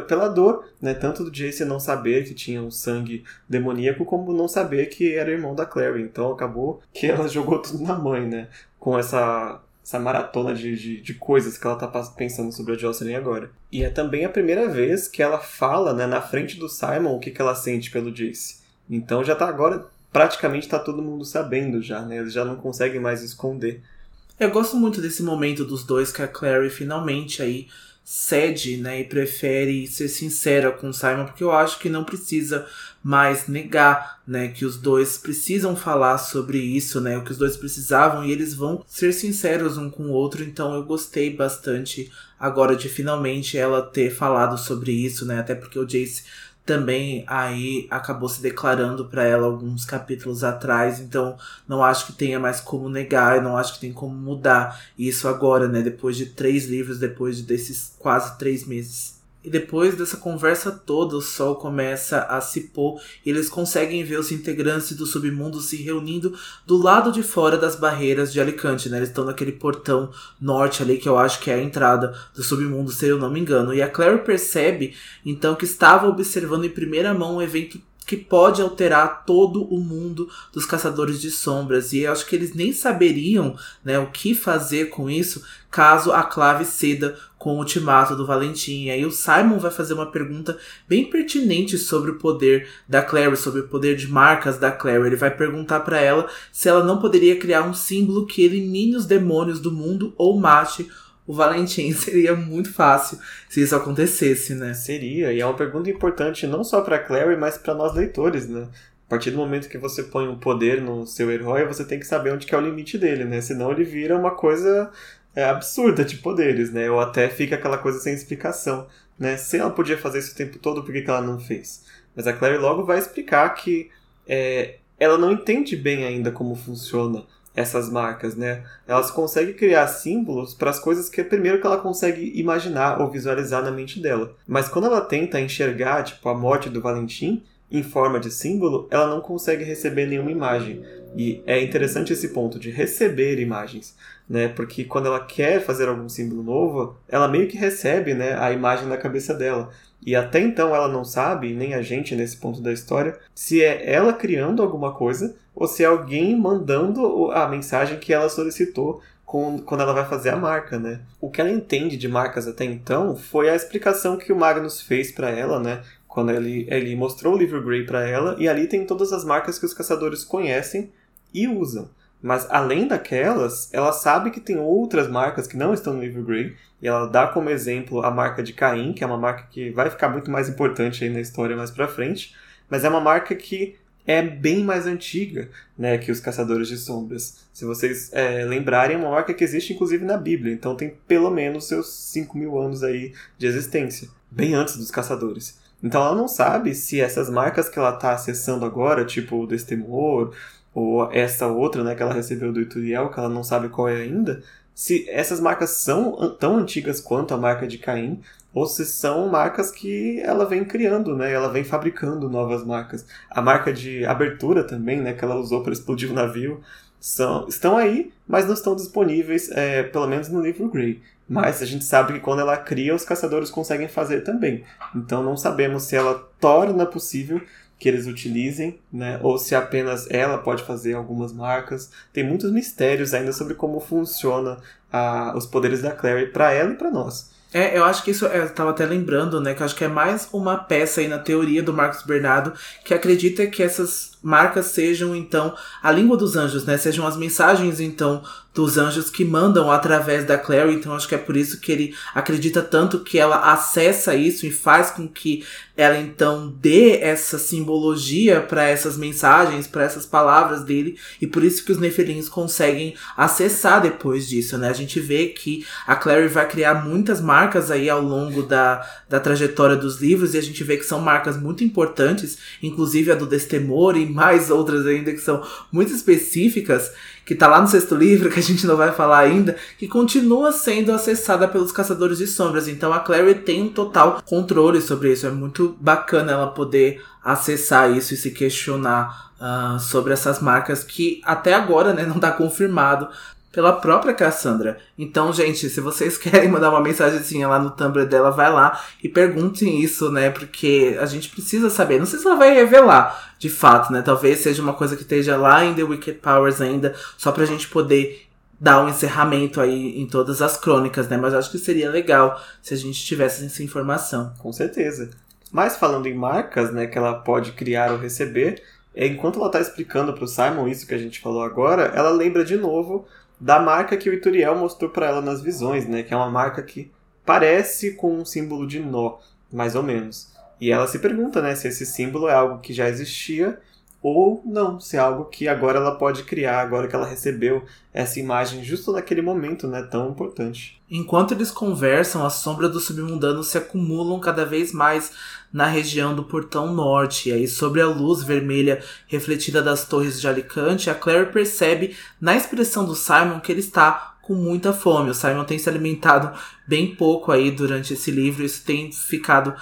pela dor, né, tanto do Jace não saber que tinha um sangue demoníaco, como não saber que era irmão da Clary. Então acabou que ela jogou tudo na mãe, né, com essa, essa maratona de, de, de coisas que ela tá pensando sobre a Jocelyn agora. E é também a primeira vez que ela fala, né, na frente do Simon o que, que ela sente pelo Jace. Então já tá agora, praticamente tá todo mundo sabendo já, né, eles já não conseguem mais esconder. Eu gosto muito desse momento dos dois que a Clary finalmente aí cede, né, e prefere ser sincera com o Simon, porque eu acho que não precisa mais negar, né, que os dois precisam falar sobre isso, né, o que os dois precisavam e eles vão ser sinceros um com o outro, então eu gostei bastante agora de finalmente ela ter falado sobre isso, né, até porque o Jace também aí acabou se declarando para ela alguns capítulos atrás, então não acho que tenha mais como negar, não acho que tem como mudar isso agora, né? Depois de três livros, depois desses quase três meses. E depois dessa conversa toda, o sol começa a se pôr e eles conseguem ver os integrantes do submundo se reunindo do lado de fora das barreiras de Alicante, né? Eles estão naquele portão norte ali, que eu acho que é a entrada do submundo, se eu não me engano. E a Claire percebe, então, que estava observando em primeira mão um evento que pode alterar todo o mundo dos caçadores de sombras. E eu acho que eles nem saberiam né, o que fazer com isso caso a clave ceda com o ultimato do Valentim. E aí o Simon vai fazer uma pergunta bem pertinente sobre o poder da Clary, sobre o poder de marcas da Clary. Ele vai perguntar para ela se ela não poderia criar um símbolo que elimine os demônios do mundo ou mate o Valentim. Seria muito fácil se isso acontecesse, né? Seria, e é uma pergunta importante não só para Clary, mas para nós leitores, né? A partir do momento que você põe um poder no seu herói, você tem que saber onde que é o limite dele, né? Senão ele vira uma coisa é, absurda de poderes, né? Ou até fica aquela coisa sem explicação, né? Se ela podia fazer isso o tempo todo, por que, que ela não fez? Mas a Clary logo vai explicar que é, ela não entende bem ainda como funciona essas marcas, né? Elas conseguem criar símbolos para as coisas que primeiro que ela consegue imaginar ou visualizar na mente dela. Mas quando ela tenta enxergar, tipo, a morte do Valentim em forma de símbolo, ela não consegue receber nenhuma imagem. E é interessante esse ponto de receber imagens, né? Porque quando ela quer fazer algum símbolo novo, ela meio que recebe, né, a imagem na cabeça dela. E até então ela não sabe, nem a gente nesse ponto da história, se é ela criando alguma coisa ou se é alguém mandando a mensagem que ela solicitou quando ela vai fazer a marca, né? O que ela entende de marcas até então foi a explicação que o Magnus fez para ela, né? Quando ele, ele mostrou o livro Grey para ela, e ali tem todas as marcas que os caçadores conhecem e usam. Mas além daquelas, ela sabe que tem outras marcas que não estão no livro Grey, e ela dá como exemplo a marca de Caim, que é uma marca que vai ficar muito mais importante aí na história mais pra frente, mas é uma marca que é bem mais antiga né, que os Caçadores de Sombras. Se vocês é, lembrarem, é uma marca que existe inclusive na Bíblia, então tem pelo menos seus 5 mil anos aí de existência, bem antes dos Caçadores. Então ela não sabe se essas marcas que ela está acessando agora, tipo o Destemor, ou essa outra né, que ela recebeu do Ituriel, que ela não sabe qual é ainda, se essas marcas são tão antigas quanto a marca de Caim, ou se são marcas que ela vem criando, né? Ela vem fabricando novas marcas. A marca de abertura também, né? Que ela usou para explodir o navio, são, estão aí, mas não estão disponíveis, é, pelo menos no livro Grey. Mas a gente sabe que quando ela cria, os caçadores conseguem fazer também. Então não sabemos se ela torna possível que eles utilizem, né? Ou se apenas ela pode fazer algumas marcas. Tem muitos mistérios ainda sobre como funciona a, os poderes da Clary para ela e para nós. É, eu acho que isso, eu tava até lembrando, né, que eu acho que é mais uma peça aí na teoria do Marcos Bernardo que acredita que essas marcas sejam então a língua dos anjos, né? Sejam as mensagens então dos anjos que mandam através da Clary. Então acho que é por isso que ele acredita tanto que ela acessa isso e faz com que ela então dê essa simbologia para essas mensagens, para essas palavras dele, e por isso que os Nefelins conseguem acessar depois disso, né? A gente vê que a Clary vai criar muitas marcas aí ao longo da, da trajetória dos livros, e a gente vê que são marcas muito importantes, inclusive a do Destemor e mais outras ainda que são muito específicas, que tá lá no sexto livro, que a gente não vai falar ainda, que continua sendo acessada pelos caçadores de sombras. Então a Clary tem um total controle sobre isso. É muito bacana ela poder acessar isso e se questionar uh, sobre essas marcas que até agora né, não está confirmado pela própria Cassandra. Então, gente, se vocês querem mandar uma mensagenzinha lá no Tumblr dela, vai lá e perguntem isso, né? Porque a gente precisa saber. Não sei se ela vai revelar, de fato, né? Talvez seja uma coisa que esteja lá em The Wicked Powers ainda, só pra gente poder dar um encerramento aí em todas as crônicas, né? Mas acho que seria legal se a gente tivesse essa informação. Com certeza. Mas falando em marcas, né, que ela pode criar ou receber, enquanto ela está explicando para o Simon isso que a gente falou agora, ela lembra de novo da marca que o Ituriel mostrou para ela nas visões, né? Que é uma marca que parece com um símbolo de nó, mais ou menos. E ela se pergunta, né, se esse símbolo é algo que já existia ou não, se é algo que agora ela pode criar, agora que ela recebeu essa imagem justo naquele momento, né, tão importante. Enquanto eles conversam, as sombras do submundano se acumulam cada vez mais na região do portão norte. E aí, sobre a luz vermelha refletida das torres de Alicante, a Claire percebe na expressão do Simon que ele está com muita fome. O Simon tem se alimentado bem pouco aí durante esse livro, isso tem ficado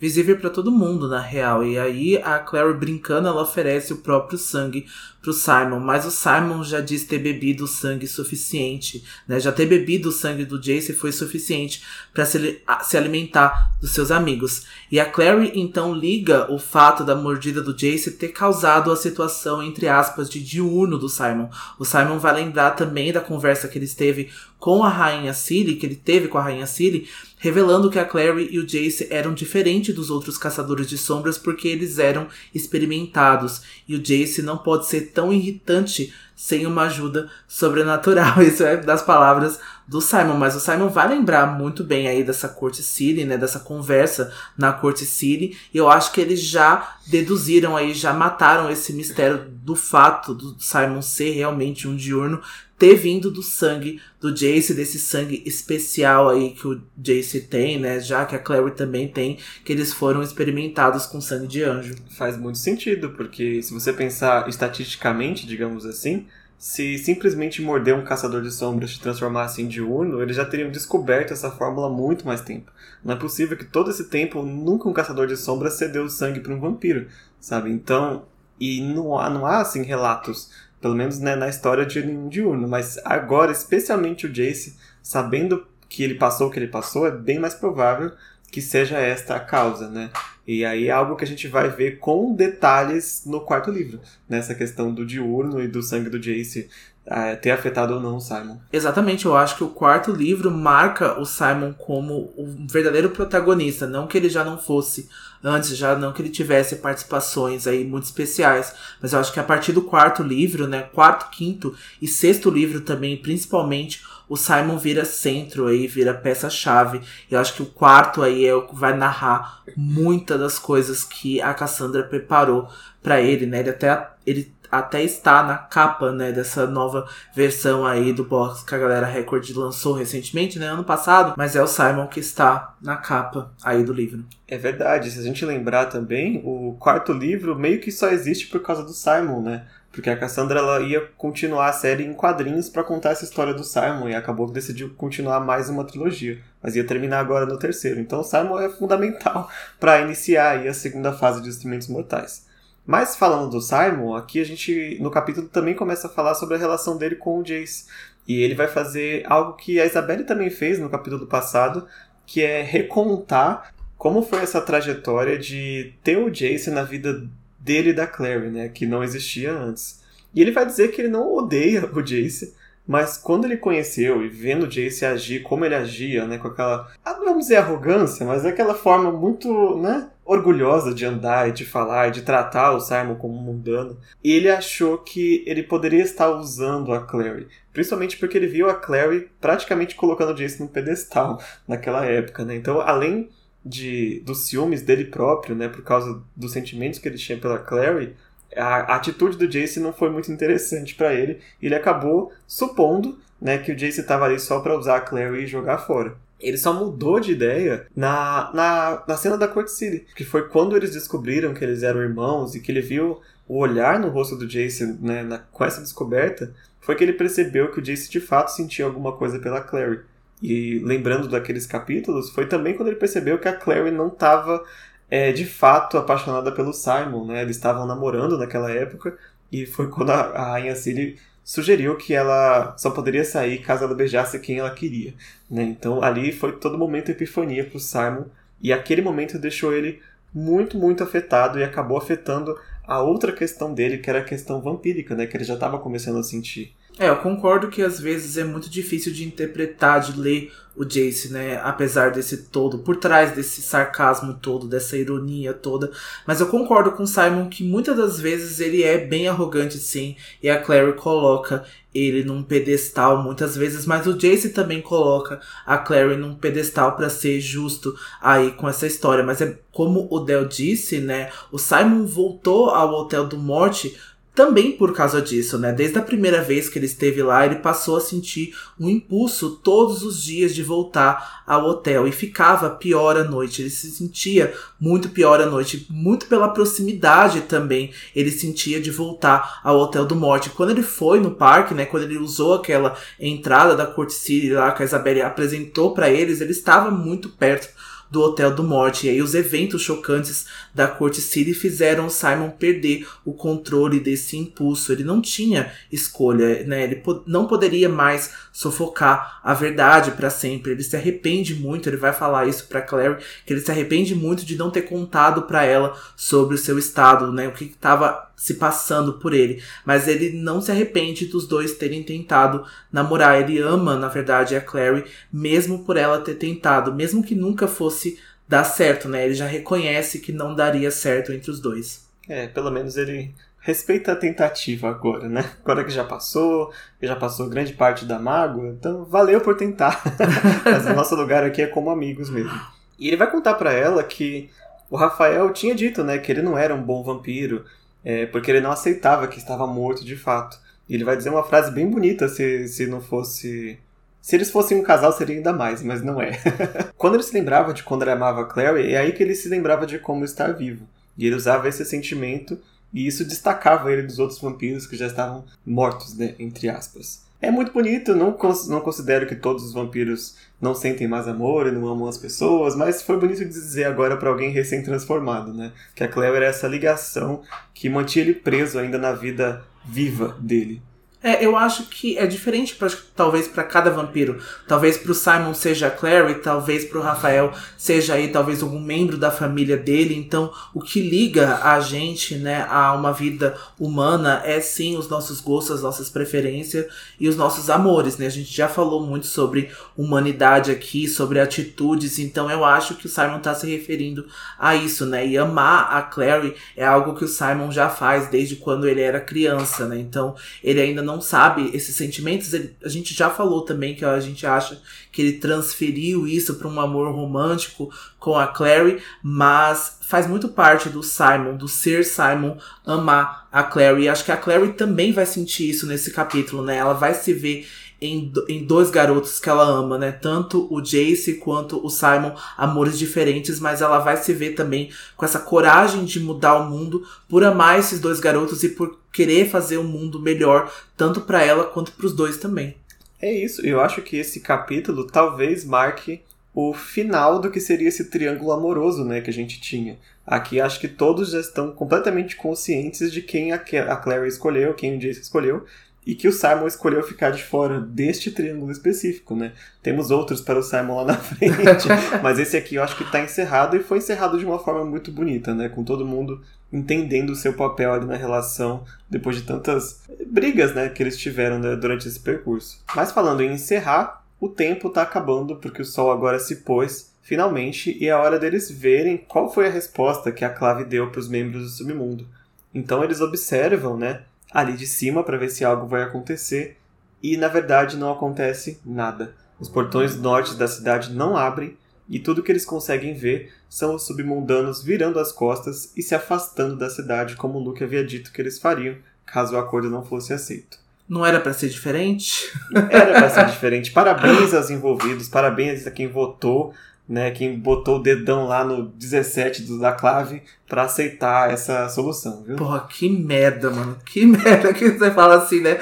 visível para todo mundo, na real. E aí a Clary brincando, ela oferece o próprio sangue pro Simon, mas o Simon já diz ter bebido sangue suficiente, né? Já ter bebido o sangue do Jace foi suficiente para se, se alimentar dos seus amigos. E a Clary então liga o fato da mordida do Jace ter causado a situação entre aspas de diurno do Simon. O Simon vai lembrar também da conversa que ele teve com a rainha Cilly, que ele teve com a rainha Cilly, revelando que a Clary e o Jace eram diferentes dos outros caçadores de sombras porque eles eram experimentados. E o Jace não pode ser tão irritante sem uma ajuda sobrenatural. Isso é das palavras do Simon, mas o Simon vai lembrar muito bem aí dessa corte City, né, dessa conversa na corte City, e eu acho que eles já deduziram aí, já mataram esse mistério do fato do Simon ser realmente um diurno ter vindo do sangue do Jace, desse sangue especial aí que o Jace tem, né? Já que a Clary também tem, que eles foram experimentados com sangue de anjo. Faz muito sentido, porque se você pensar estatisticamente, digamos assim, se simplesmente morder um caçador de sombras te transformasse em diurno, eles já teriam descoberto essa fórmula há muito mais tempo. Não é possível que todo esse tempo nunca um caçador de sombras cedeu sangue para um vampiro, sabe? Então, e não há, não há assim relatos pelo menos né, na história de um diurno. Mas agora, especialmente o Jace, sabendo que ele passou o que ele passou, é bem mais provável que seja esta a causa, né? E aí é algo que a gente vai ver com detalhes no quarto livro, nessa questão do diurno e do sangue do Jace é, ter afetado ou não o Simon. Exatamente, eu acho que o quarto livro marca o Simon como o verdadeiro protagonista, não que ele já não fosse antes, já não que ele tivesse participações aí muito especiais, mas eu acho que a partir do quarto livro, né, quarto, quinto e sexto livro também, principalmente, o Simon vira centro aí, vira peça-chave. Eu acho que o quarto aí é o que vai narrar muitas das coisas que a Cassandra preparou para ele, né? Ele até ele até está na capa, né, dessa nova versão aí do box que a galera Record lançou recentemente, né, ano passado, mas é o Simon que está na capa aí do livro. É verdade, se a gente lembrar também, o quarto livro meio que só existe por causa do Simon, né? Porque a Cassandra ela ia continuar a série em quadrinhos para contar essa história do Simon e acabou que decidiu continuar mais uma trilogia, mas ia terminar agora no terceiro. Então o Simon é fundamental para iniciar a segunda fase de Instrumentos Mortais. Mas falando do Simon, aqui a gente no capítulo também começa a falar sobre a relação dele com o Jace. E ele vai fazer algo que a Isabelle também fez no capítulo passado, que é recontar como foi essa trajetória de ter o Jace na vida dele e da Clary, né, que não existia antes. E ele vai dizer que ele não odeia o Jace, mas quando ele conheceu e vendo o Jace agir como ele agia, né, com aquela, ah, vamos dizer arrogância, mas aquela forma muito, né, orgulhosa de andar e de falar e de tratar o Simon como mundano, ele achou que ele poderia estar usando a Clary, principalmente porque ele viu a Clary praticamente colocando o Jace no pedestal naquela época, né? Então, além de dos ciúmes dele próprio, né, por causa dos sentimentos que ele tinha pela Clary, a, a atitude do Jace não foi muito interessante para ele. Ele acabou supondo, né, que o Jace estava ali só para usar a Clary e jogar fora. Ele só mudou de ideia na, na, na cena da Court City, que foi quando eles descobriram que eles eram irmãos e que ele viu o olhar no rosto do Jace né, na, com essa descoberta, foi que ele percebeu que o Jace de fato sentia alguma coisa pela Clary. E lembrando daqueles capítulos, foi também quando ele percebeu que a Clary não estava é, de fato apaixonada pelo Simon, né? Eles estavam namorando naquela época e foi quando a, a Rainha Ciri sugeriu que ela só poderia sair caso ela beijasse quem ela queria, né? Então ali foi todo momento epifania para o Simon e aquele momento deixou ele muito, muito afetado e acabou afetando a outra questão dele, que era a questão vampírica, né? Que ele já estava começando a sentir. É, eu concordo que às vezes é muito difícil de interpretar, de ler o Jace, né? Apesar desse todo, por trás desse sarcasmo todo, dessa ironia toda. Mas eu concordo com o Simon que muitas das vezes ele é bem arrogante, sim. E a Clary coloca ele num pedestal muitas vezes, mas o Jace também coloca a Clary num pedestal para ser justo aí com essa história. Mas é como o Del disse, né? O Simon voltou ao Hotel do Morte também por causa disso, né? Desde a primeira vez que ele esteve lá, ele passou a sentir um impulso todos os dias de voltar ao hotel e ficava pior à noite. Ele se sentia muito pior à noite, muito pela proximidade também. Ele sentia de voltar ao hotel do Morte. Quando ele foi no parque, né? Quando ele usou aquela entrada da Court City lá que a Isabelle apresentou para eles, ele estava muito perto do Hotel do Morte. E aí os eventos chocantes da Court City fizeram Simon perder o controle desse impulso. Ele não tinha escolha, né? Ele não poderia mais sufocar a verdade para sempre. Ele se arrepende muito, ele vai falar isso para Clary, que ele se arrepende muito de não ter contado para ela sobre o seu estado, né? O que estava se passando por ele. Mas ele não se arrepende dos dois terem tentado namorar. Ele ama, na verdade, a Clary, mesmo por ela ter tentado, mesmo que nunca fosse dar certo, né? Ele já reconhece que não daria certo entre os dois. É, pelo menos ele respeita a tentativa agora, né? Agora que já passou, que já passou grande parte da mágoa, então valeu por tentar. Mas o nosso lugar aqui é como amigos mesmo. E ele vai contar para ela que o Rafael tinha dito, né, que ele não era um bom vampiro, é, porque ele não aceitava que estava morto de fato. E ele vai dizer uma frase bem bonita se, se não fosse. Se eles fossem um casal, seria ainda mais, mas não é. quando ele se lembrava de quando ele amava Clary, é aí que ele se lembrava de como estar vivo. E ele usava esse sentimento, e isso destacava ele dos outros vampiros que já estavam mortos, né, entre aspas. É muito bonito, não, não considero que todos os vampiros não sentem mais amor e não amam as pessoas, mas foi bonito dizer agora para alguém recém-transformado, né? Que a Cleo era essa ligação que mantinha ele preso ainda na vida viva dele. É, eu acho que é diferente pra, talvez para cada vampiro. Talvez pro Simon seja a Clary, talvez pro Rafael seja aí talvez algum membro da família dele. Então, o que liga a gente, né, a uma vida humana é sim os nossos gostos, as nossas preferências e os nossos amores, né? A gente já falou muito sobre humanidade aqui, sobre atitudes, então eu acho que o Simon tá se referindo a isso, né? E amar a Clary é algo que o Simon já faz desde quando ele era criança, né? Então, ele ainda não não sabe esses sentimentos, ele, a gente já falou também que a gente acha que ele transferiu isso para um amor romântico com a Clary, mas faz muito parte do Simon, do ser Simon amar a Clary. E acho que a Clary também vai sentir isso nesse capítulo, né? Ela vai se ver em, em dois garotos que ela ama, né? Tanto o Jace quanto o Simon, amores diferentes, mas ela vai se ver também com essa coragem de mudar o mundo por amar esses dois garotos e por querer fazer um mundo melhor, tanto para ela quanto para os dois também. É isso, eu acho que esse capítulo talvez marque o final do que seria esse triângulo amoroso, né, que a gente tinha. Aqui acho que todos já estão completamente conscientes de quem a Clary escolheu, quem o Jace escolheu, e que o Simon escolheu ficar de fora deste triângulo específico, né? Temos outros para o Simon lá na frente, mas esse aqui eu acho que está encerrado e foi encerrado de uma forma muito bonita, né? Com todo mundo entendendo o seu papel ali na relação depois de tantas brigas, né, que eles tiveram né, durante esse percurso. Mas falando em encerrar, o tempo está acabando porque o sol agora se pôs finalmente e é hora deles verem qual foi a resposta que a Clave deu para os membros do submundo. Então eles observam, né, ali de cima para ver se algo vai acontecer e na verdade não acontece nada. Os portões norte da cidade não abrem e tudo que eles conseguem ver são os submundanos virando as costas e se afastando da cidade, como o Luke havia dito que eles fariam caso o acordo não fosse aceito. Não era para ser diferente? Era para ser diferente. Parabéns aos envolvidos, parabéns a quem votou né, quem botou o dedão lá no 17 do, da clave para aceitar essa solução, viu? Porra, que merda, mano. Que merda que você fala assim, né?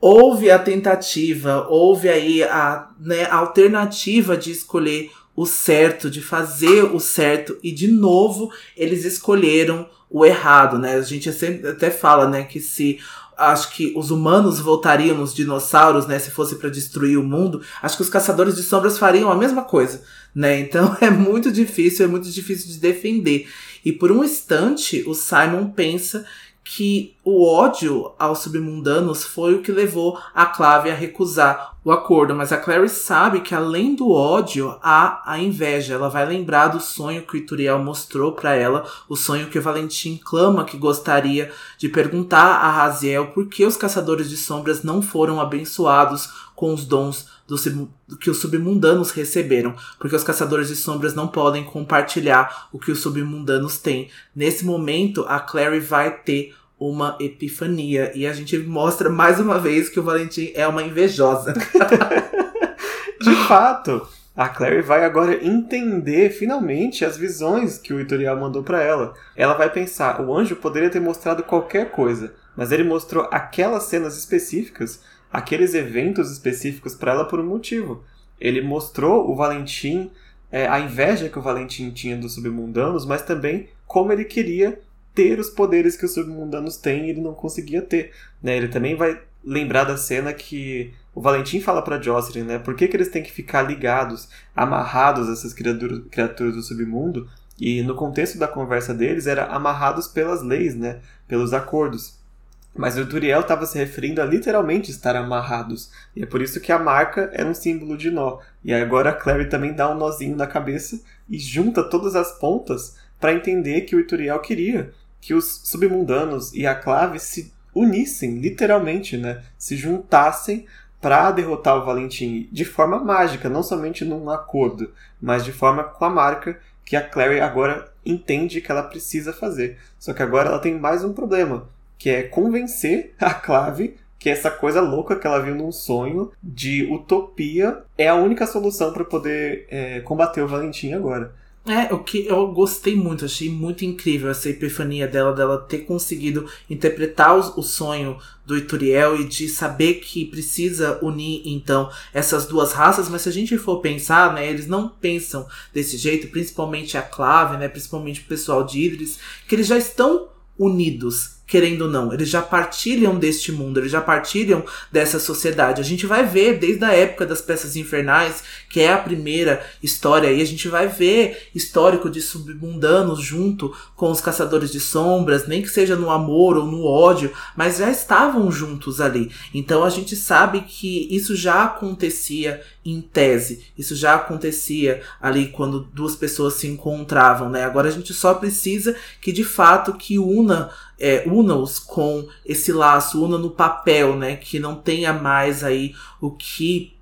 Houve a tentativa, houve aí a, né, a alternativa de escolher o certo, de fazer o certo, e de novo eles escolheram o errado, né? A gente sempre até fala, né, que se acho que os humanos voltariam nos dinossauros, né, se fosse para destruir o mundo, acho que os caçadores de sombras fariam a mesma coisa, né? Então é muito difícil, é muito difícil de defender. E por um instante, o Simon pensa que o ódio aos submundanos foi o que levou a Clave a recusar o acordo, mas a Clary sabe que além do ódio há a inveja. Ela vai lembrar do sonho que o Ituriel mostrou para ela, o sonho que Valentim clama que gostaria de perguntar a Raziel por que os caçadores de sombras não foram abençoados com os dons do, que os submundanos receberam, porque os caçadores de sombras não podem compartilhar o que os submundanos têm. Nesse momento, a Clary vai ter uma epifania e a gente mostra mais uma vez que o Valentim é uma invejosa. de fato, a Clary vai agora entender finalmente as visões que o editorial mandou para ela. Ela vai pensar: o anjo poderia ter mostrado qualquer coisa, mas ele mostrou aquelas cenas específicas aqueles eventos específicos para ela por um motivo. Ele mostrou o Valentim, é, a inveja que o Valentim tinha dos submundanos, mas também como ele queria ter os poderes que os submundanos têm e ele não conseguia ter. Né? Ele também vai lembrar da cena que o Valentim fala para Jocelyn, né? Por que, que eles têm que ficar ligados, amarrados a essas criaturas, criaturas do submundo? E no contexto da conversa deles era amarrados pelas leis, né? Pelos acordos. Mas o Turiel estava se referindo a literalmente estar amarrados. E é por isso que a marca era um símbolo de nó. E agora a Clary também dá um nozinho na cabeça e junta todas as pontas para entender que o Ituriel queria que os submundanos e a Clave se unissem, literalmente, né? Se juntassem para derrotar o Valentim de forma mágica, não somente num acordo, mas de forma com a marca que a Clary agora entende que ela precisa fazer. Só que agora ela tem mais um problema que é convencer a Clave que essa coisa louca que ela viu num sonho de utopia é a única solução para poder é, combater o Valentim agora. É, o que eu gostei muito, achei muito incrível essa epifania dela, dela ter conseguido interpretar o, sonho do Ituriel e de saber que precisa unir, então, essas duas raças, mas se a gente for pensar, né, eles não pensam desse jeito, principalmente a Clave, né, principalmente o pessoal de Idris, que eles já estão unidos querendo ou não. Eles já partilham deste mundo, eles já partilham dessa sociedade. A gente vai ver desde a época das peças infernais, que é a primeira história aí, a gente vai ver histórico de submundanos junto com os caçadores de sombras, nem que seja no amor ou no ódio, mas já estavam juntos ali. Então a gente sabe que isso já acontecia em tese. Isso já acontecia ali quando duas pessoas se encontravam, né? Agora a gente só precisa que de fato que una é, una-os com esse laço, una no papel, né? Que não tenha mais aí o que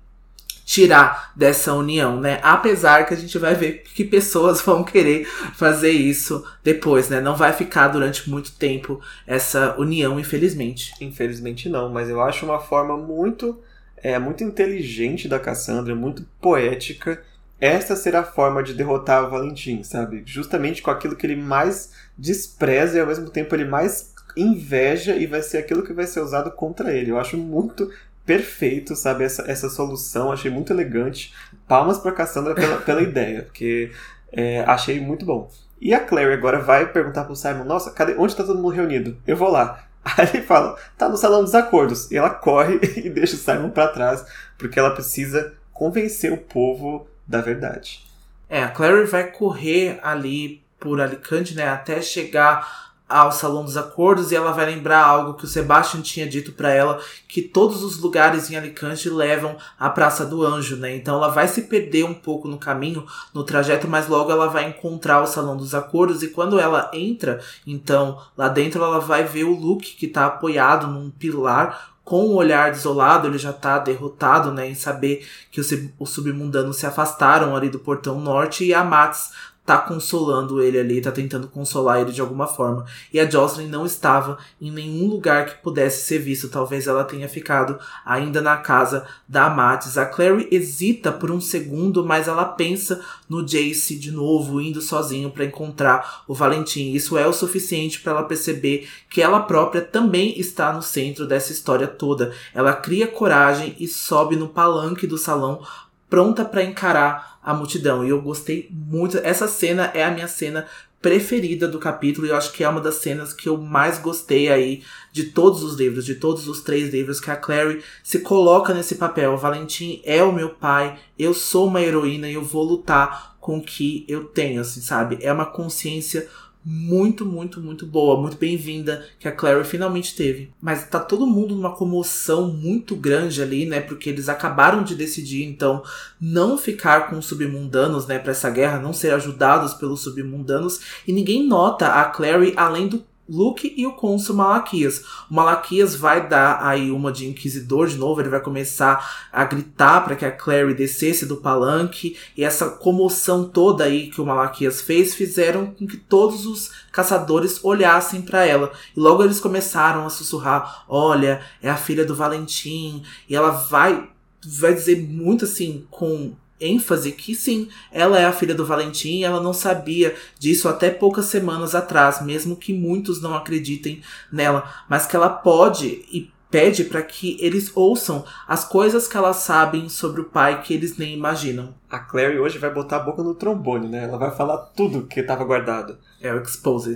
tirar dessa união, né? Apesar que a gente vai ver que pessoas vão querer fazer isso depois, né? Não vai ficar durante muito tempo essa união, infelizmente. Infelizmente não, mas eu acho uma forma muito é muito inteligente da Cassandra, muito poética. Esta será a forma de derrotar o Valentim, sabe? Justamente com aquilo que ele mais despreza e ao mesmo tempo ele mais inveja e vai ser aquilo que vai ser usado contra ele. Eu acho muito perfeito, sabe? Essa, essa solução, achei muito elegante. Palmas pra Cassandra pela, pela ideia, porque é, achei muito bom. E a Clary agora vai perguntar pro Simon: Nossa, cadê, onde tá todo mundo reunido? Eu vou lá. Aí ele fala: Tá no salão dos acordos. E ela corre e deixa o Simon para trás, porque ela precisa convencer o povo da verdade. É, a Clary vai correr ali por Alicante, né, até chegar ao Salão dos Acordos e ela vai lembrar algo que o Sebastian tinha dito para ela, que todos os lugares em Alicante levam à Praça do Anjo, né? Então ela vai se perder um pouco no caminho, no trajeto, mas logo ela vai encontrar o Salão dos Acordos e quando ela entra, então, lá dentro ela vai ver o Luke que tá apoiado num pilar com o olhar desolado, ele já tá derrotado, né, em saber que os submundanos se afastaram ali do portão norte e a Max tá consolando ele ali, tá tentando consolar ele de alguma forma. E a Jocelyn não estava em nenhum lugar que pudesse ser visto. Talvez ela tenha ficado ainda na casa da Matis. A Clary hesita por um segundo, mas ela pensa no Jace de novo, indo sozinho para encontrar o Valentim. Isso é o suficiente para ela perceber que ela própria também está no centro dessa história toda. Ela cria coragem e sobe no palanque do salão pronta para encarar a multidão. E eu gostei muito. Essa cena é a minha cena preferida do capítulo e eu acho que é uma das cenas que eu mais gostei aí de todos os livros, de todos os três livros, que a Clary se coloca nesse papel. O Valentim é o meu pai, eu sou uma heroína e eu vou lutar com o que eu tenho, assim, sabe? É uma consciência muito, muito, muito boa, muito bem-vinda que a Clary finalmente teve. Mas tá todo mundo numa comoção muito grande ali, né? Porque eles acabaram de decidir, então, não ficar com os submundanos, né, para essa guerra, não ser ajudados pelos submundanos, e ninguém nota a Clary além do Luke e o cônsul Malaquias. O Malaquias vai dar aí uma de inquisidor de novo, ele vai começar a gritar para que a Clary descesse do palanque, e essa comoção toda aí que o Malaquias fez fizeram com que todos os caçadores olhassem para ela. E logo eles começaram a sussurrar: "Olha, é a filha do Valentim". E ela vai vai dizer muito assim com ênfase que sim, ela é a filha do Valentim e ela não sabia disso até poucas semanas atrás, mesmo que muitos não acreditem nela, mas que ela pode e pede para que eles ouçam as coisas que elas sabem sobre o pai que eles nem imaginam. A Clary hoje vai botar a boca no trombone, né? Ela vai falar tudo que estava guardado. É o Exposed.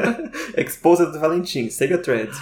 exposed do Valentim, Sega Threads.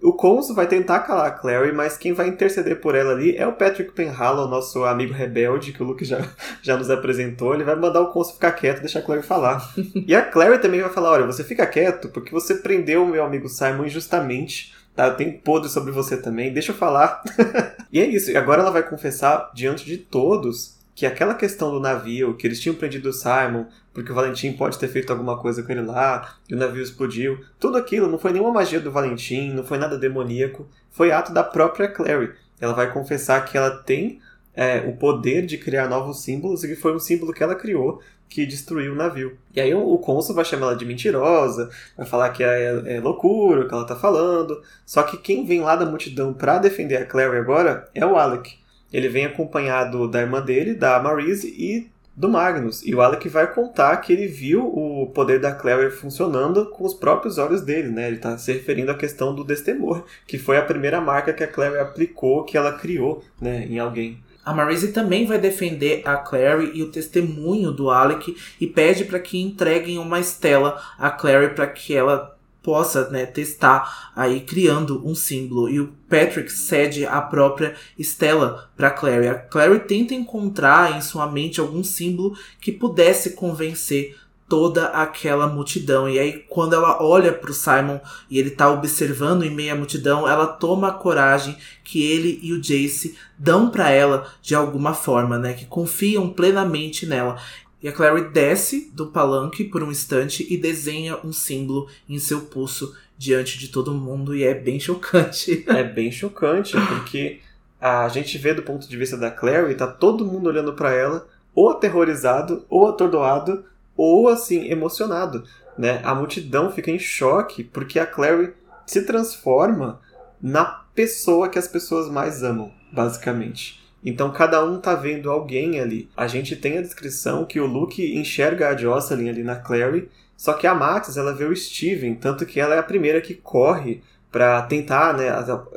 O Conso vai tentar calar a Clary, mas quem vai interceder por ela ali é o Patrick Penhallow, nosso amigo rebelde, que o Luke já, já nos apresentou. Ele vai mandar o Conso ficar quieto e deixar a Clary falar. e a Clary também vai falar: olha, você fica quieto porque você prendeu o meu amigo Simon injustamente. Tá, eu tenho podre sobre você também, deixa eu falar. e é isso, e agora ela vai confessar diante de todos que aquela questão do navio, que eles tinham prendido o Simon, porque o Valentim pode ter feito alguma coisa com ele lá, e o navio explodiu, tudo aquilo não foi nenhuma magia do Valentim, não foi nada demoníaco, foi ato da própria Clary. Ela vai confessar que ela tem é, o poder de criar novos símbolos e que foi um símbolo que ela criou que destruiu o navio. E aí o, cônsul vai chamar ela de mentirosa, vai falar que é, é loucura o que ela tá falando. Só que quem vem lá da multidão para defender a Clary agora é o Alec. Ele vem acompanhado da irmã dele, da Marise e do Magnus. E o Alec vai contar que ele viu o poder da Claire funcionando com os próprios olhos dele, né? Ele está se referindo à questão do destemor, que foi a primeira marca que a Claire aplicou, que ela criou, né, em alguém. A Marise também vai defender a Clary e o testemunho do Alec e pede para que entreguem uma estela a Clary para que ela possa né, testar aí criando um símbolo. E o Patrick cede a própria Stella para Clary. A Clary tenta encontrar em sua mente algum símbolo que pudesse convencer toda aquela multidão. E aí, quando ela olha para o Simon e ele está observando em meio à multidão, ela toma a coragem que ele e o Jace dão para ela de alguma forma, né? Que confiam plenamente nela. E a Clary desce do palanque por um instante e desenha um símbolo em seu pulso diante de todo mundo e é bem chocante. É bem chocante, porque a gente vê do ponto de vista da Clary, tá todo mundo olhando para ela, ou aterrorizado, ou atordoado, ou assim, emocionado. Né? A multidão fica em choque porque a Clary se transforma na pessoa que as pessoas mais amam. basicamente. Então cada um tá vendo alguém ali. A gente tem a descrição que o Luke enxerga a Jocelyn ali na Clary, só que a Max ela vê o Steven, tanto que ela é a primeira que corre para tentar, né,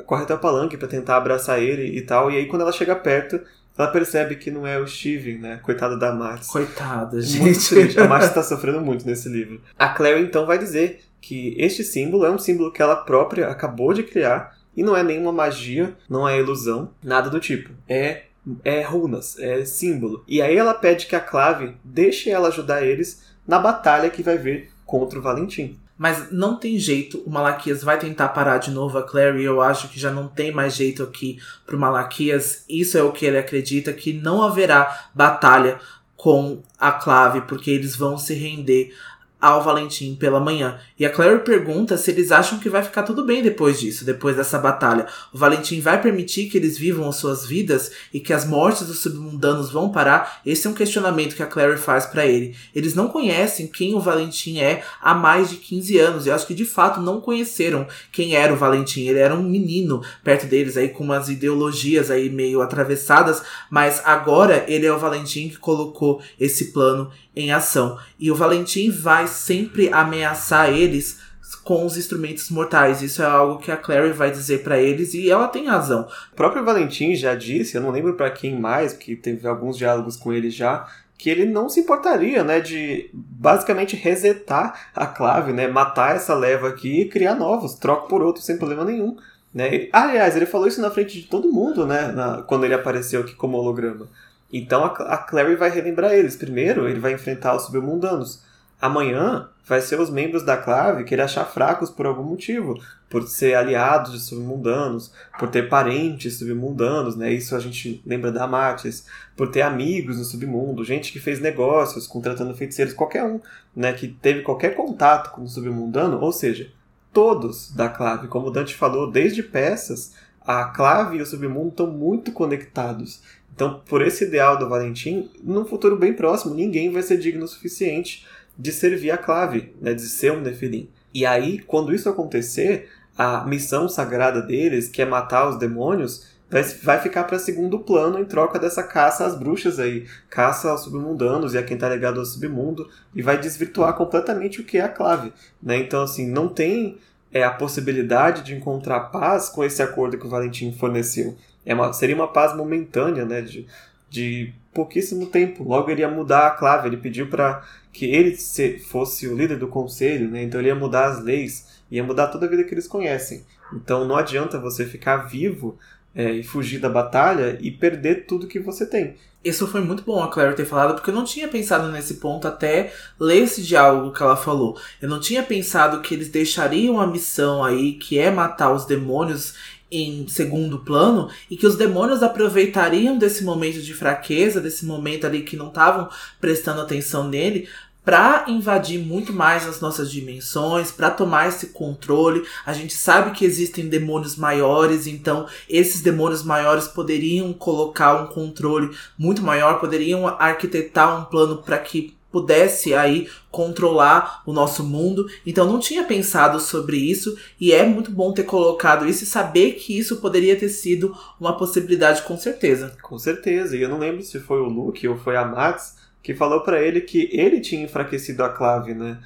corre até o palanque para tentar abraçar ele e tal. E aí quando ela chega perto, ela percebe que não é o Steven, né? Coitada da Max. Coitada, gente. Muito triste. A Max está sofrendo muito nesse livro. A Clary então vai dizer que este símbolo é um símbolo que ela própria acabou de criar e não é nenhuma magia, não é ilusão, nada do tipo. É é runas, é símbolo. E aí ela pede que a Clave deixe ela ajudar eles na batalha que vai vir contra o Valentim. Mas não tem jeito, o Malaquias vai tentar parar de novo a Clary. Eu acho que já não tem mais jeito aqui pro Malaquias. Isso é o que ele acredita, que não haverá batalha com a Clave, porque eles vão se render ao Valentim pela manhã. E a Claire pergunta se eles acham que vai ficar tudo bem depois disso, depois dessa batalha. O Valentim vai permitir que eles vivam as suas vidas e que as mortes dos submundanos vão parar? Esse é um questionamento que a Claire faz para ele. Eles não conhecem quem o Valentim é há mais de 15 anos. Eu acho que de fato não conheceram quem era o Valentim. Ele era um menino perto deles aí com umas ideologias aí meio atravessadas, mas agora ele é o Valentim que colocou esse plano em ação. E o Valentim vai sempre ameaçar eles com os instrumentos mortais. Isso é algo que a Clary vai dizer para eles e ela tem razão. O próprio Valentim já disse, eu não lembro para quem mais, porque teve alguns diálogos com ele já, que ele não se importaria, né, de basicamente resetar a clave, né, matar essa leva aqui e criar novos, troca por outros sem problema nenhum. Né? Aliás, ele falou isso na frente de todo mundo, né, na, quando ele apareceu aqui como holograma. Então a, Clary vai relembrar eles. Primeiro, ele vai enfrentar os submundanos. Amanhã vai ser os membros da clave que ele achar fracos por algum motivo, por ser aliados de submundanos, por ter parentes submundanos, né? Isso a gente lembra da Matis, por ter amigos no submundo, gente que fez negócios contratando feiticeiros, qualquer um, né, que teve qualquer contato com o submundano, ou seja, todos da clave, como o Dante falou, desde peças, a clave e o submundo estão muito conectados. Então, por esse ideal do Valentim, num futuro bem próximo, ninguém vai ser digno o suficiente de servir a clave, né, de ser um Nefilim. E aí, quando isso acontecer, a missão sagrada deles, que é matar os demônios, vai, vai ficar para segundo plano em troca dessa caça às bruxas aí, caça aos submundanos e a quem está ligado ao submundo, e vai desvirtuar completamente o que é a clave. Né? Então, assim, não tem é, a possibilidade de encontrar paz com esse acordo que o Valentim forneceu. É uma, seria uma paz momentânea, né? De, de pouquíssimo tempo. Logo ele ia mudar a clave. Ele pediu para que ele se, fosse o líder do conselho, né? Então ele ia mudar as leis, ia mudar toda a vida que eles conhecem. Então não adianta você ficar vivo é, e fugir da batalha e perder tudo que você tem. Isso foi muito bom a Claire ter falado, porque eu não tinha pensado nesse ponto até ler esse diálogo que ela falou. Eu não tinha pensado que eles deixariam a missão aí, que é matar os demônios, em segundo plano e que os demônios aproveitariam desse momento de fraqueza, desse momento ali que não estavam prestando atenção nele, para invadir muito mais as nossas dimensões, para tomar esse controle. A gente sabe que existem demônios maiores, então esses demônios maiores poderiam colocar um controle muito maior, poderiam arquitetar um plano para que pudesse aí controlar o nosso mundo. Então não tinha pensado sobre isso e é muito bom ter colocado isso e saber que isso poderia ter sido uma possibilidade com certeza. Com certeza. E eu não lembro se foi o Luke ou foi a Max que falou para ele que ele tinha enfraquecido a clave, né?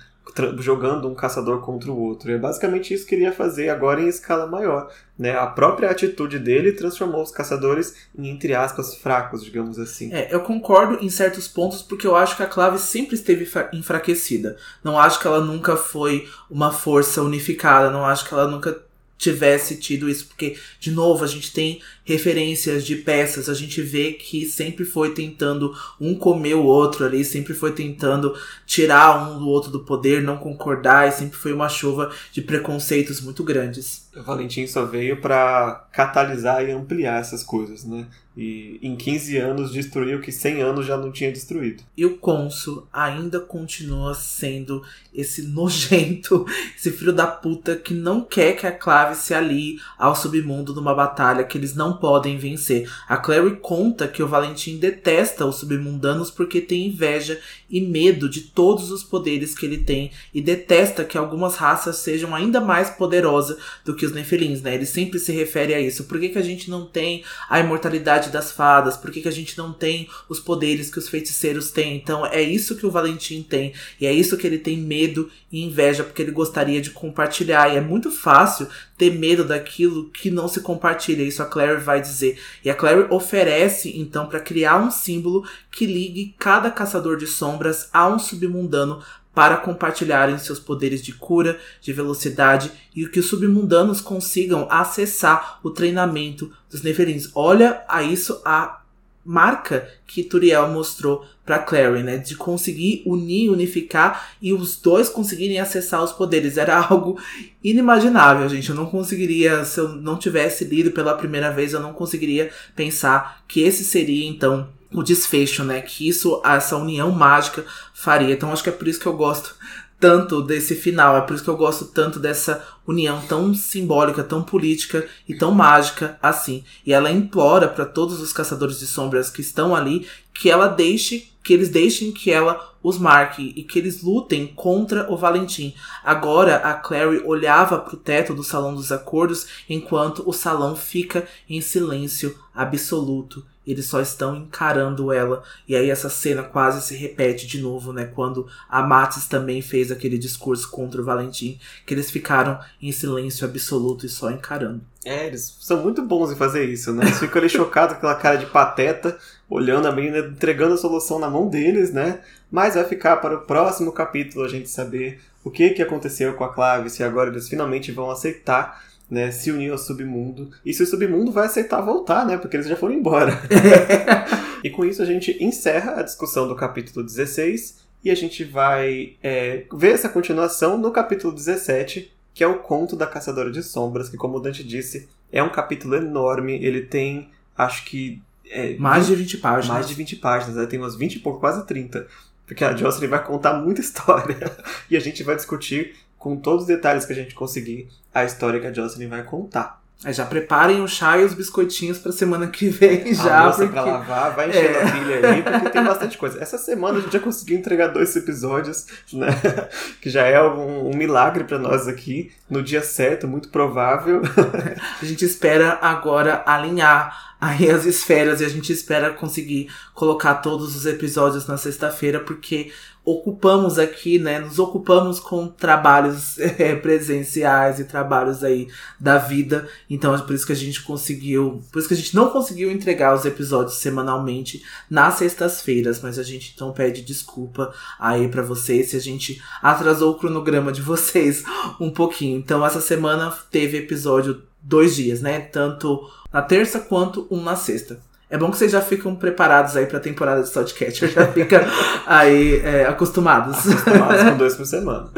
Jogando um caçador contra o outro. é basicamente isso que ele ia fazer agora em escala maior. Né? A própria atitude dele transformou os caçadores em, entre aspas, fracos, digamos assim. É, eu concordo em certos pontos porque eu acho que a clave sempre esteve enfraquecida. Não acho que ela nunca foi uma força unificada, não acho que ela nunca tivesse tido isso, porque, de novo, a gente tem referências de peças, a gente vê que sempre foi tentando um comer o outro ali, sempre foi tentando tirar um do outro do poder, não concordar, e sempre foi uma chuva de preconceitos muito grandes. O Valentim só veio para catalisar e ampliar essas coisas, né? E em 15 anos destruiu o que 100 anos já não tinha destruído. E o Consul ainda continua sendo esse nojento, esse filho da puta que não quer que a Clave se alie ao submundo numa batalha que eles não podem vencer. A Clary conta que o Valentim detesta os submundanos porque tem inveja e medo de todos os poderes que ele tem e detesta que algumas raças sejam ainda mais poderosas do que os Nefelins, né? Ele sempre se refere a isso. Por que, que a gente não tem a imortalidade das fadas? Por que, que a gente não tem os poderes que os feiticeiros têm? Então é isso que o Valentim tem e é isso que ele tem medo e inveja porque ele gostaria de compartilhar. E é muito fácil ter medo daquilo que não se compartilha. Isso a Claire vai dizer. E a Claire oferece, então, para criar um símbolo que ligue cada caçador de sombras a um submundano para compartilharem seus poderes de cura, de velocidade e que os submundanos consigam acessar o treinamento dos Neferins. Olha a isso a marca que Turiel mostrou para Clary, né, de conseguir unir, unificar e os dois conseguirem acessar os poderes. Era algo inimaginável, gente. Eu não conseguiria, se eu não tivesse lido pela primeira vez, eu não conseguiria pensar que esse seria então o desfecho, né, que isso, essa união mágica faria. Então acho que é por isso que eu gosto tanto desse final, é por isso que eu gosto tanto dessa união tão simbólica, tão política e tão mágica assim. E ela implora para todos os caçadores de sombras que estão ali que ela deixe, que eles deixem que ela os marque e que eles lutem contra o Valentim. Agora a Clary olhava para o teto do salão dos acordos enquanto o salão fica em silêncio absoluto eles só estão encarando ela. E aí essa cena quase se repete de novo, né? Quando a Matis também fez aquele discurso contra o Valentim, que eles ficaram em silêncio absoluto e só encarando. É, eles são muito bons em fazer isso, né? Eles ficam ali chocados com aquela cara de pateta, olhando a menina, entregando a solução na mão deles, né? Mas vai ficar para o próximo capítulo a gente saber o que, que aconteceu com a Clave, se agora eles finalmente vão aceitar né, se unir ao submundo. E se o submundo vai aceitar voltar, né? Porque eles já foram embora. e com isso a gente encerra a discussão do capítulo 16 e a gente vai é, ver essa continuação no capítulo 17, que é o Conto da Caçadora de Sombras, que, como o Dante disse, é um capítulo enorme. Ele tem, acho que. É, mais de 20 páginas. Mais de 20 páginas, né? tem umas 20 e pouco, quase 30. Porque a Jocelyn vai contar muita história e a gente vai discutir com todos os detalhes que a gente conseguir, a história que a Jocelyn vai contar. É, já preparem o chá e os biscoitinhos pra semana que vem já. A porque... pra lavar, vai encher é. a pilha aí, porque tem bastante coisa. Essa semana a gente já conseguiu entregar dois episódios, né? Que já é um, um milagre para nós aqui, no dia certo, muito provável. a gente espera agora alinhar aí as esferas e a gente espera conseguir colocar todos os episódios na sexta-feira, porque ocupamos aqui, né, nos ocupamos com trabalhos é, presenciais e trabalhos aí da vida, então é por isso que a gente conseguiu, por isso que a gente não conseguiu entregar os episódios semanalmente nas sextas-feiras, mas a gente então pede desculpa aí para vocês se a gente atrasou o cronograma de vocês um pouquinho. Então essa semana teve episódio dois dias, né, tanto na terça quanto um na sexta. É bom que vocês já ficam preparados aí pra temporada de Stoutcatcher, já fica aí é, acostumados. Acostumados com dois por semana.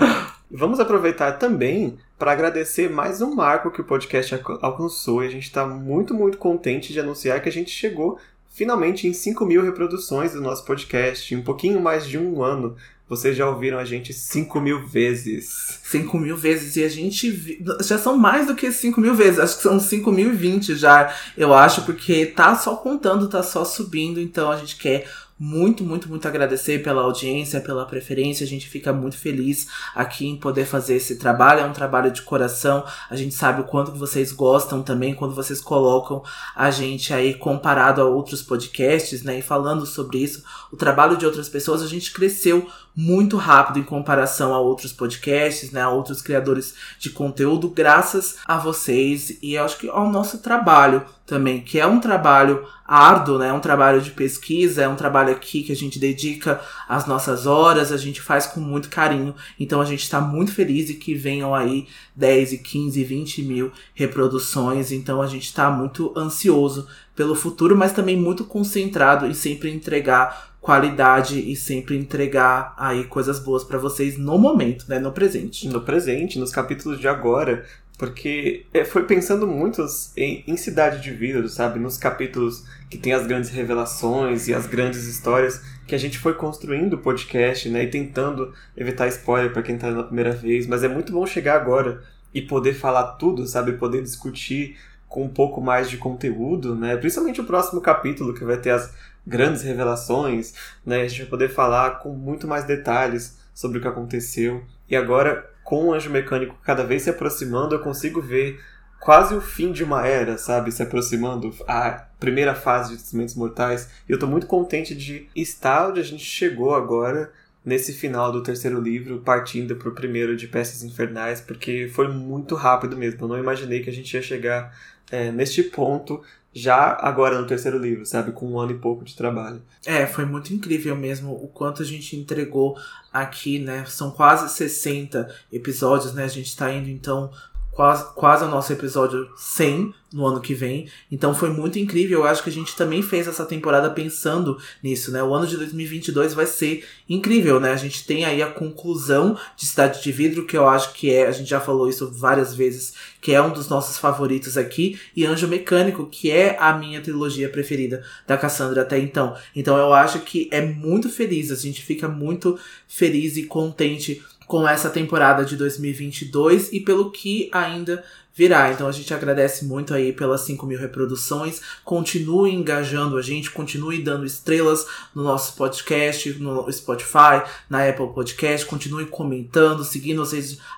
Vamos aproveitar também para agradecer mais um marco que o podcast alcançou e a gente está muito, muito contente de anunciar que a gente chegou finalmente em 5 mil reproduções do nosso podcast, em um pouquinho mais de um ano. Vocês já ouviram a gente 5 mil vezes. 5 mil vezes. E a gente. Já são mais do que 5 mil vezes. Acho que são 5 mil e 20 já, eu acho, porque tá só contando, tá só subindo. Então a gente quer muito, muito, muito agradecer pela audiência, pela preferência. A gente fica muito feliz aqui em poder fazer esse trabalho. É um trabalho de coração. A gente sabe o quanto vocês gostam também quando vocês colocam a gente aí comparado a outros podcasts, né? E falando sobre isso, o trabalho de outras pessoas, a gente cresceu muito rápido em comparação a outros podcasts, né? A outros criadores de conteúdo, graças a vocês e acho que ao nosso trabalho também, que é um trabalho árduo, né? É um trabalho de pesquisa, é um trabalho aqui que a gente dedica as nossas horas, a gente faz com muito carinho. Então a gente está muito feliz e que venham aí 10 e 15, 20 mil reproduções. Então a gente está muito ansioso pelo futuro, mas também muito concentrado em sempre entregar qualidade e sempre entregar aí coisas boas para vocês no momento, né, no presente. No presente, nos capítulos de agora, porque é, foi pensando muito em, em Cidade de Vida, sabe? Nos capítulos que tem as grandes revelações e as grandes histórias que a gente foi construindo o podcast, né? E tentando evitar spoiler para quem tá na primeira vez. Mas é muito bom chegar agora e poder falar tudo, sabe? Poder discutir com um pouco mais de conteúdo, né? Principalmente o próximo capítulo que vai ter as grandes revelações, né? A gente vai poder falar com muito mais detalhes sobre o que aconteceu. E agora, com o Anjo Mecânico cada vez se aproximando, eu consigo ver quase o fim de uma era, sabe? Se aproximando, a primeira fase de Testamentos Mortais. E eu tô muito contente de estar onde a gente chegou agora, nesse final do terceiro livro, partindo pro primeiro de Peças Infernais, porque foi muito rápido mesmo. Eu não imaginei que a gente ia chegar é, neste ponto já agora no terceiro livro, sabe? Com um ano e pouco de trabalho. É, foi muito incrível mesmo o quanto a gente entregou aqui, né? São quase 60 episódios, né? A gente tá indo então quase, quase ao nosso episódio 100 no ano que vem. Então foi muito incrível. Eu acho que a gente também fez essa temporada pensando nisso, né? O ano de 2022 vai ser incrível, né? A gente tem aí a conclusão de Cidade de Vidro, que eu acho que é, a gente já falou isso várias vezes, que é um dos nossos favoritos aqui, e Anjo Mecânico, que é a minha trilogia preferida da Cassandra até então. Então eu acho que é muito feliz, a gente fica muito feliz e contente com essa temporada de 2022 e pelo que ainda virá. Então a gente agradece muito aí pelas 5 mil reproduções. Continue engajando a gente, continue dando estrelas no nosso podcast, no Spotify, na Apple Podcast. Continue comentando, seguindo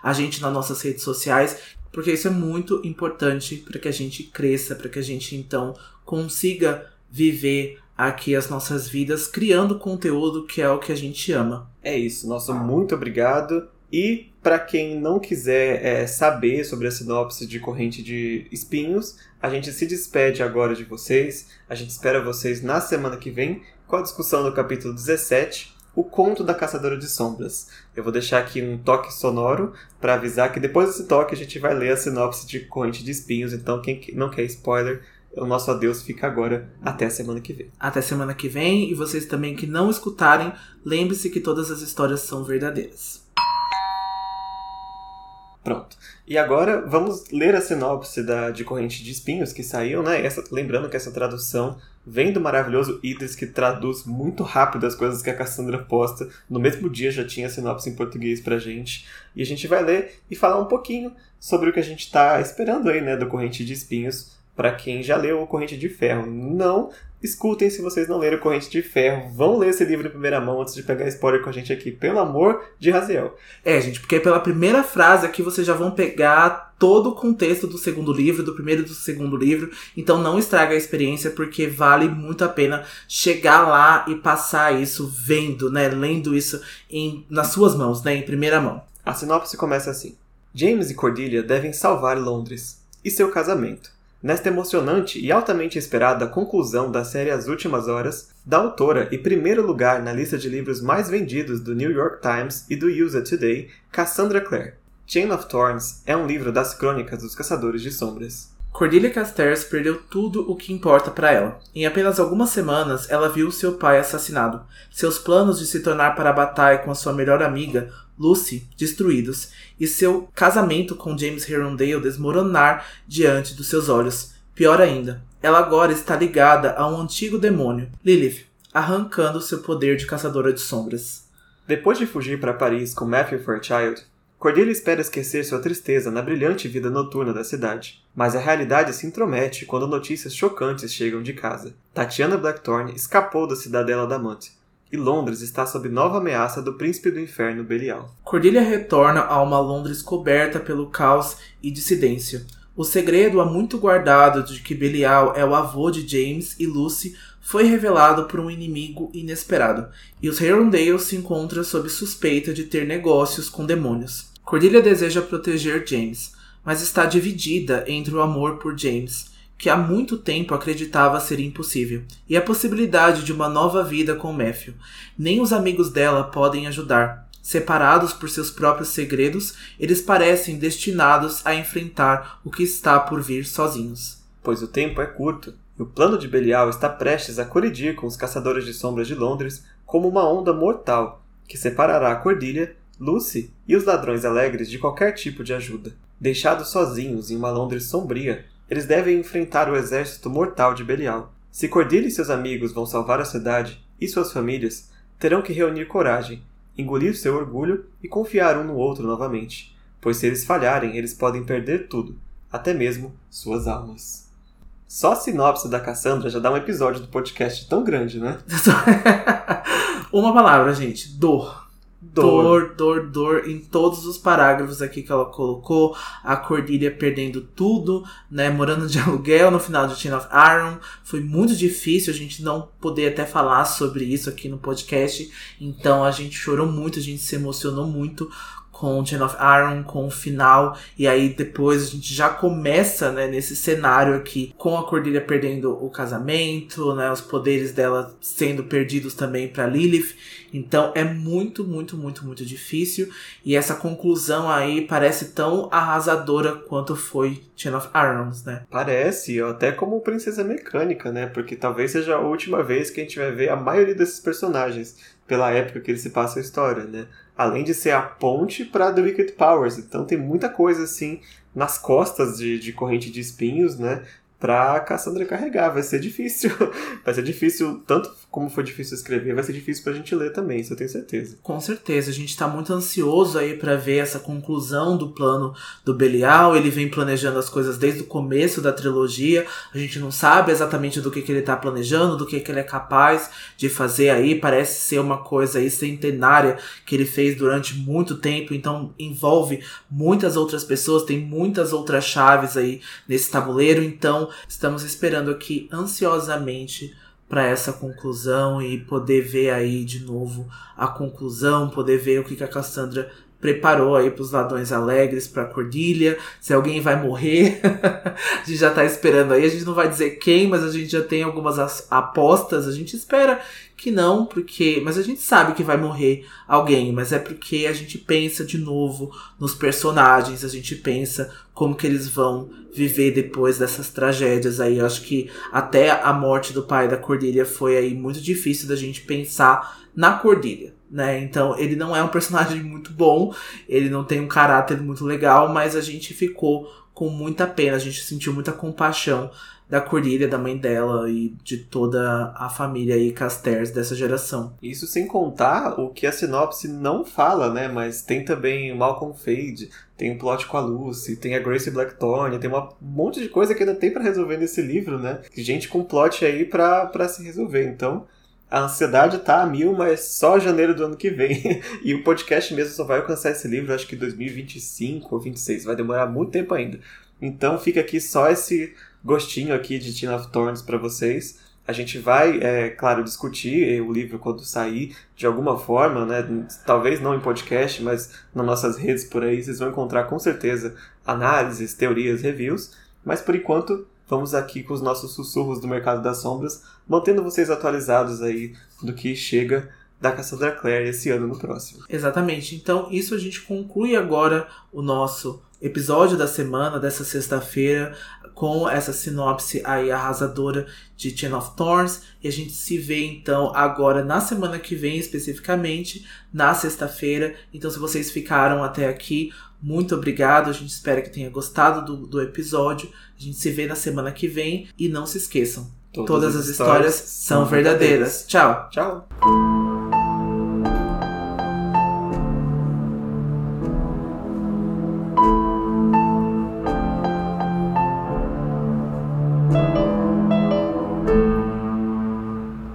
a gente nas nossas redes sociais, porque isso é muito importante para que a gente cresça, para que a gente então consiga viver aqui as nossas vidas criando conteúdo que é o que a gente ama. É isso, nosso muito obrigado. E para quem não quiser é, saber sobre a sinopse de Corrente de Espinhos, a gente se despede agora de vocês. A gente espera vocês na semana que vem com a discussão do capítulo 17, o conto da caçadora de sombras. Eu vou deixar aqui um toque sonoro para avisar que depois desse toque a gente vai ler a sinopse de Corrente de Espinhos, então quem não quer spoiler, o nosso adeus fica agora até a semana que vem. Até semana que vem, e vocês também que não escutarem, lembre-se que todas as histórias são verdadeiras. Pronto. E agora vamos ler a sinopse da, de Corrente de Espinhos que saiu, né? Essa, lembrando que essa tradução vem do maravilhoso Idris, que traduz muito rápido as coisas que a Cassandra posta. No mesmo dia já tinha a sinopse em português pra gente. E a gente vai ler e falar um pouquinho sobre o que a gente tá esperando aí, né, do Corrente de Espinhos para quem já leu o Corrente de Ferro. Não escutem se vocês não leram Corrente de Ferro. Vão ler esse livro em primeira mão antes de pegar spoiler com a gente aqui, pelo amor de Raziel. É, gente, porque pela primeira frase aqui vocês já vão pegar todo o contexto do segundo livro, do primeiro e do segundo livro. Então não estraga a experiência, porque vale muito a pena chegar lá e passar isso vendo, né? Lendo isso em, nas suas mãos, né? Em primeira mão. A sinopse começa assim. James e Cordelia devem salvar Londres e seu casamento Nesta emocionante e altamente esperada conclusão da série As Últimas Horas, da autora e primeiro lugar na lista de livros mais vendidos do New York Times e do USA Today, Cassandra Clare. Chain of Thorns é um livro das crônicas dos Caçadores de Sombras. Cordelia Castells perdeu tudo o que importa para ela. Em apenas algumas semanas, ela viu seu pai assassinado, seus planos de se tornar para a batalha com a sua melhor amiga, Lucy, destruídos, e seu casamento com James Herondale desmoronar diante dos seus olhos. Pior ainda, ela agora está ligada a um antigo demônio, Lilith, arrancando seu poder de caçadora de sombras. Depois de fugir para Paris com Matthew Fairchild, Cordelia espera esquecer sua tristeza na brilhante vida noturna da cidade, mas a realidade se intromete quando notícias chocantes chegam de casa. Tatiana Blackthorne escapou da cidadela da Amante, e Londres está sob nova ameaça do príncipe do inferno Belial. Cordelia retorna a uma Londres coberta pelo caos e dissidência. O segredo há muito guardado de que Belial é o avô de James e Lucy foi revelado por um inimigo inesperado, e os Herondale se encontram sob suspeita de ter negócios com demônios. Cordelia deseja proteger James, mas está dividida entre o amor por James, que há muito tempo acreditava ser impossível, e a possibilidade de uma nova vida com Matthew. Nem os amigos dela podem ajudar. Separados por seus próprios segredos, eles parecem destinados a enfrentar o que está por vir sozinhos. Pois o tempo é curto o plano de Belial está prestes a colidir com os caçadores de sombras de Londres como uma onda mortal que separará a Cordilha, Lucy e os ladrões alegres de qualquer tipo de ajuda. Deixados sozinhos em uma Londres sombria, eles devem enfrentar o exército mortal de Belial. Se Cordilha e seus amigos vão salvar a cidade e suas famílias, terão que reunir coragem, engolir seu orgulho e confiar um no outro novamente, pois se eles falharem, eles podem perder tudo, até mesmo suas almas. Só a sinopse da Cassandra já dá um episódio do podcast tão grande, né? Uma palavra, gente: dor. Dor, dor, dor em todos os parágrafos aqui que ela colocou. A Cordilha perdendo tudo, né? Morando de aluguel no final de Teen of Iron. Foi muito difícil a gente não poder até falar sobre isso aqui no podcast. Então a gente chorou muito, a gente se emocionou muito com Chain of Iron, com o final, e aí depois a gente já começa, né, nesse cenário aqui, com a Cordelia perdendo o casamento, né, os poderes dela sendo perdidos também para Lilith. Então é muito, muito, muito, muito difícil, e essa conclusão aí parece tão arrasadora quanto foi Chain of Irons, né? Parece, até como Princesa Mecânica, né? Porque talvez seja a última vez que a gente vai ver a maioria desses personagens pela época que eles se passam a história, né? Além de ser a ponte para The Wicked Powers. Então tem muita coisa assim nas costas de, de corrente de espinhos, né? pra Cassandra carregar. Vai ser difícil. vai ser difícil, tanto como foi difícil escrever, vai ser difícil pra gente ler também, isso eu tenho certeza. Com certeza, a gente tá muito ansioso aí para ver essa conclusão do plano do Belial. Ele vem planejando as coisas desde o começo da trilogia. A gente não sabe exatamente do que, que ele tá planejando, do que, que ele é capaz de fazer aí. Parece ser uma coisa aí centenária que ele fez durante muito tempo, então envolve muitas outras pessoas, tem muitas outras chaves aí nesse tabuleiro, então estamos esperando aqui ansiosamente para essa conclusão e poder ver aí de novo a conclusão, poder ver o que, que a Cassandra preparou aí para os ladrões alegres, para Cordilha, se alguém vai morrer, a gente já tá esperando aí, a gente não vai dizer quem, mas a gente já tem algumas apostas, a gente espera que não, porque, mas a gente sabe que vai morrer alguém, mas é porque a gente pensa de novo nos personagens, a gente pensa como que eles vão viver depois dessas tragédias aí. Eu acho que até a morte do pai da Cordilha foi aí muito difícil da gente pensar na Cordilha né? Então ele não é um personagem muito bom, ele não tem um caráter muito legal, mas a gente ficou com muita pena, a gente sentiu muita compaixão da Cordelia, da mãe dela e de toda a família aí Casters dessa geração. Isso sem contar o que a sinopse não fala, né? Mas tem também Malcolm Fade, tem o plot com a Lucy, tem a Grace Blackthorne, tem um monte de coisa que ainda tem para resolver nesse livro, né? Gente com plot aí para se resolver. Então, a ansiedade tá a mil, mas só janeiro do ano que vem. e o podcast mesmo só vai alcançar esse livro, acho que 2025 ou 26. Vai demorar muito tempo ainda. Então fica aqui só esse gostinho aqui de Teen of Thorns para vocês. A gente vai, é, claro, discutir o livro quando sair de alguma forma, né? Talvez não em podcast, mas nas nossas redes por aí vocês vão encontrar com certeza análises, teorias, reviews. Mas por enquanto vamos aqui com os nossos sussurros do mercado das sombras, mantendo vocês atualizados aí do que chega da Cassandra Clare esse ano no próximo. Exatamente. Então, isso a gente conclui agora o nosso episódio da semana, dessa sexta-feira, com essa sinopse aí arrasadora de Chain of Thorns. E a gente se vê então agora na semana que vem, especificamente, na sexta-feira. Então, se vocês ficaram até aqui, muito obrigado. A gente espera que tenha gostado do, do episódio. A gente se vê na semana que vem. E não se esqueçam: todas, todas as histórias, histórias são verdadeiras. verdadeiras. Tchau. Tchau.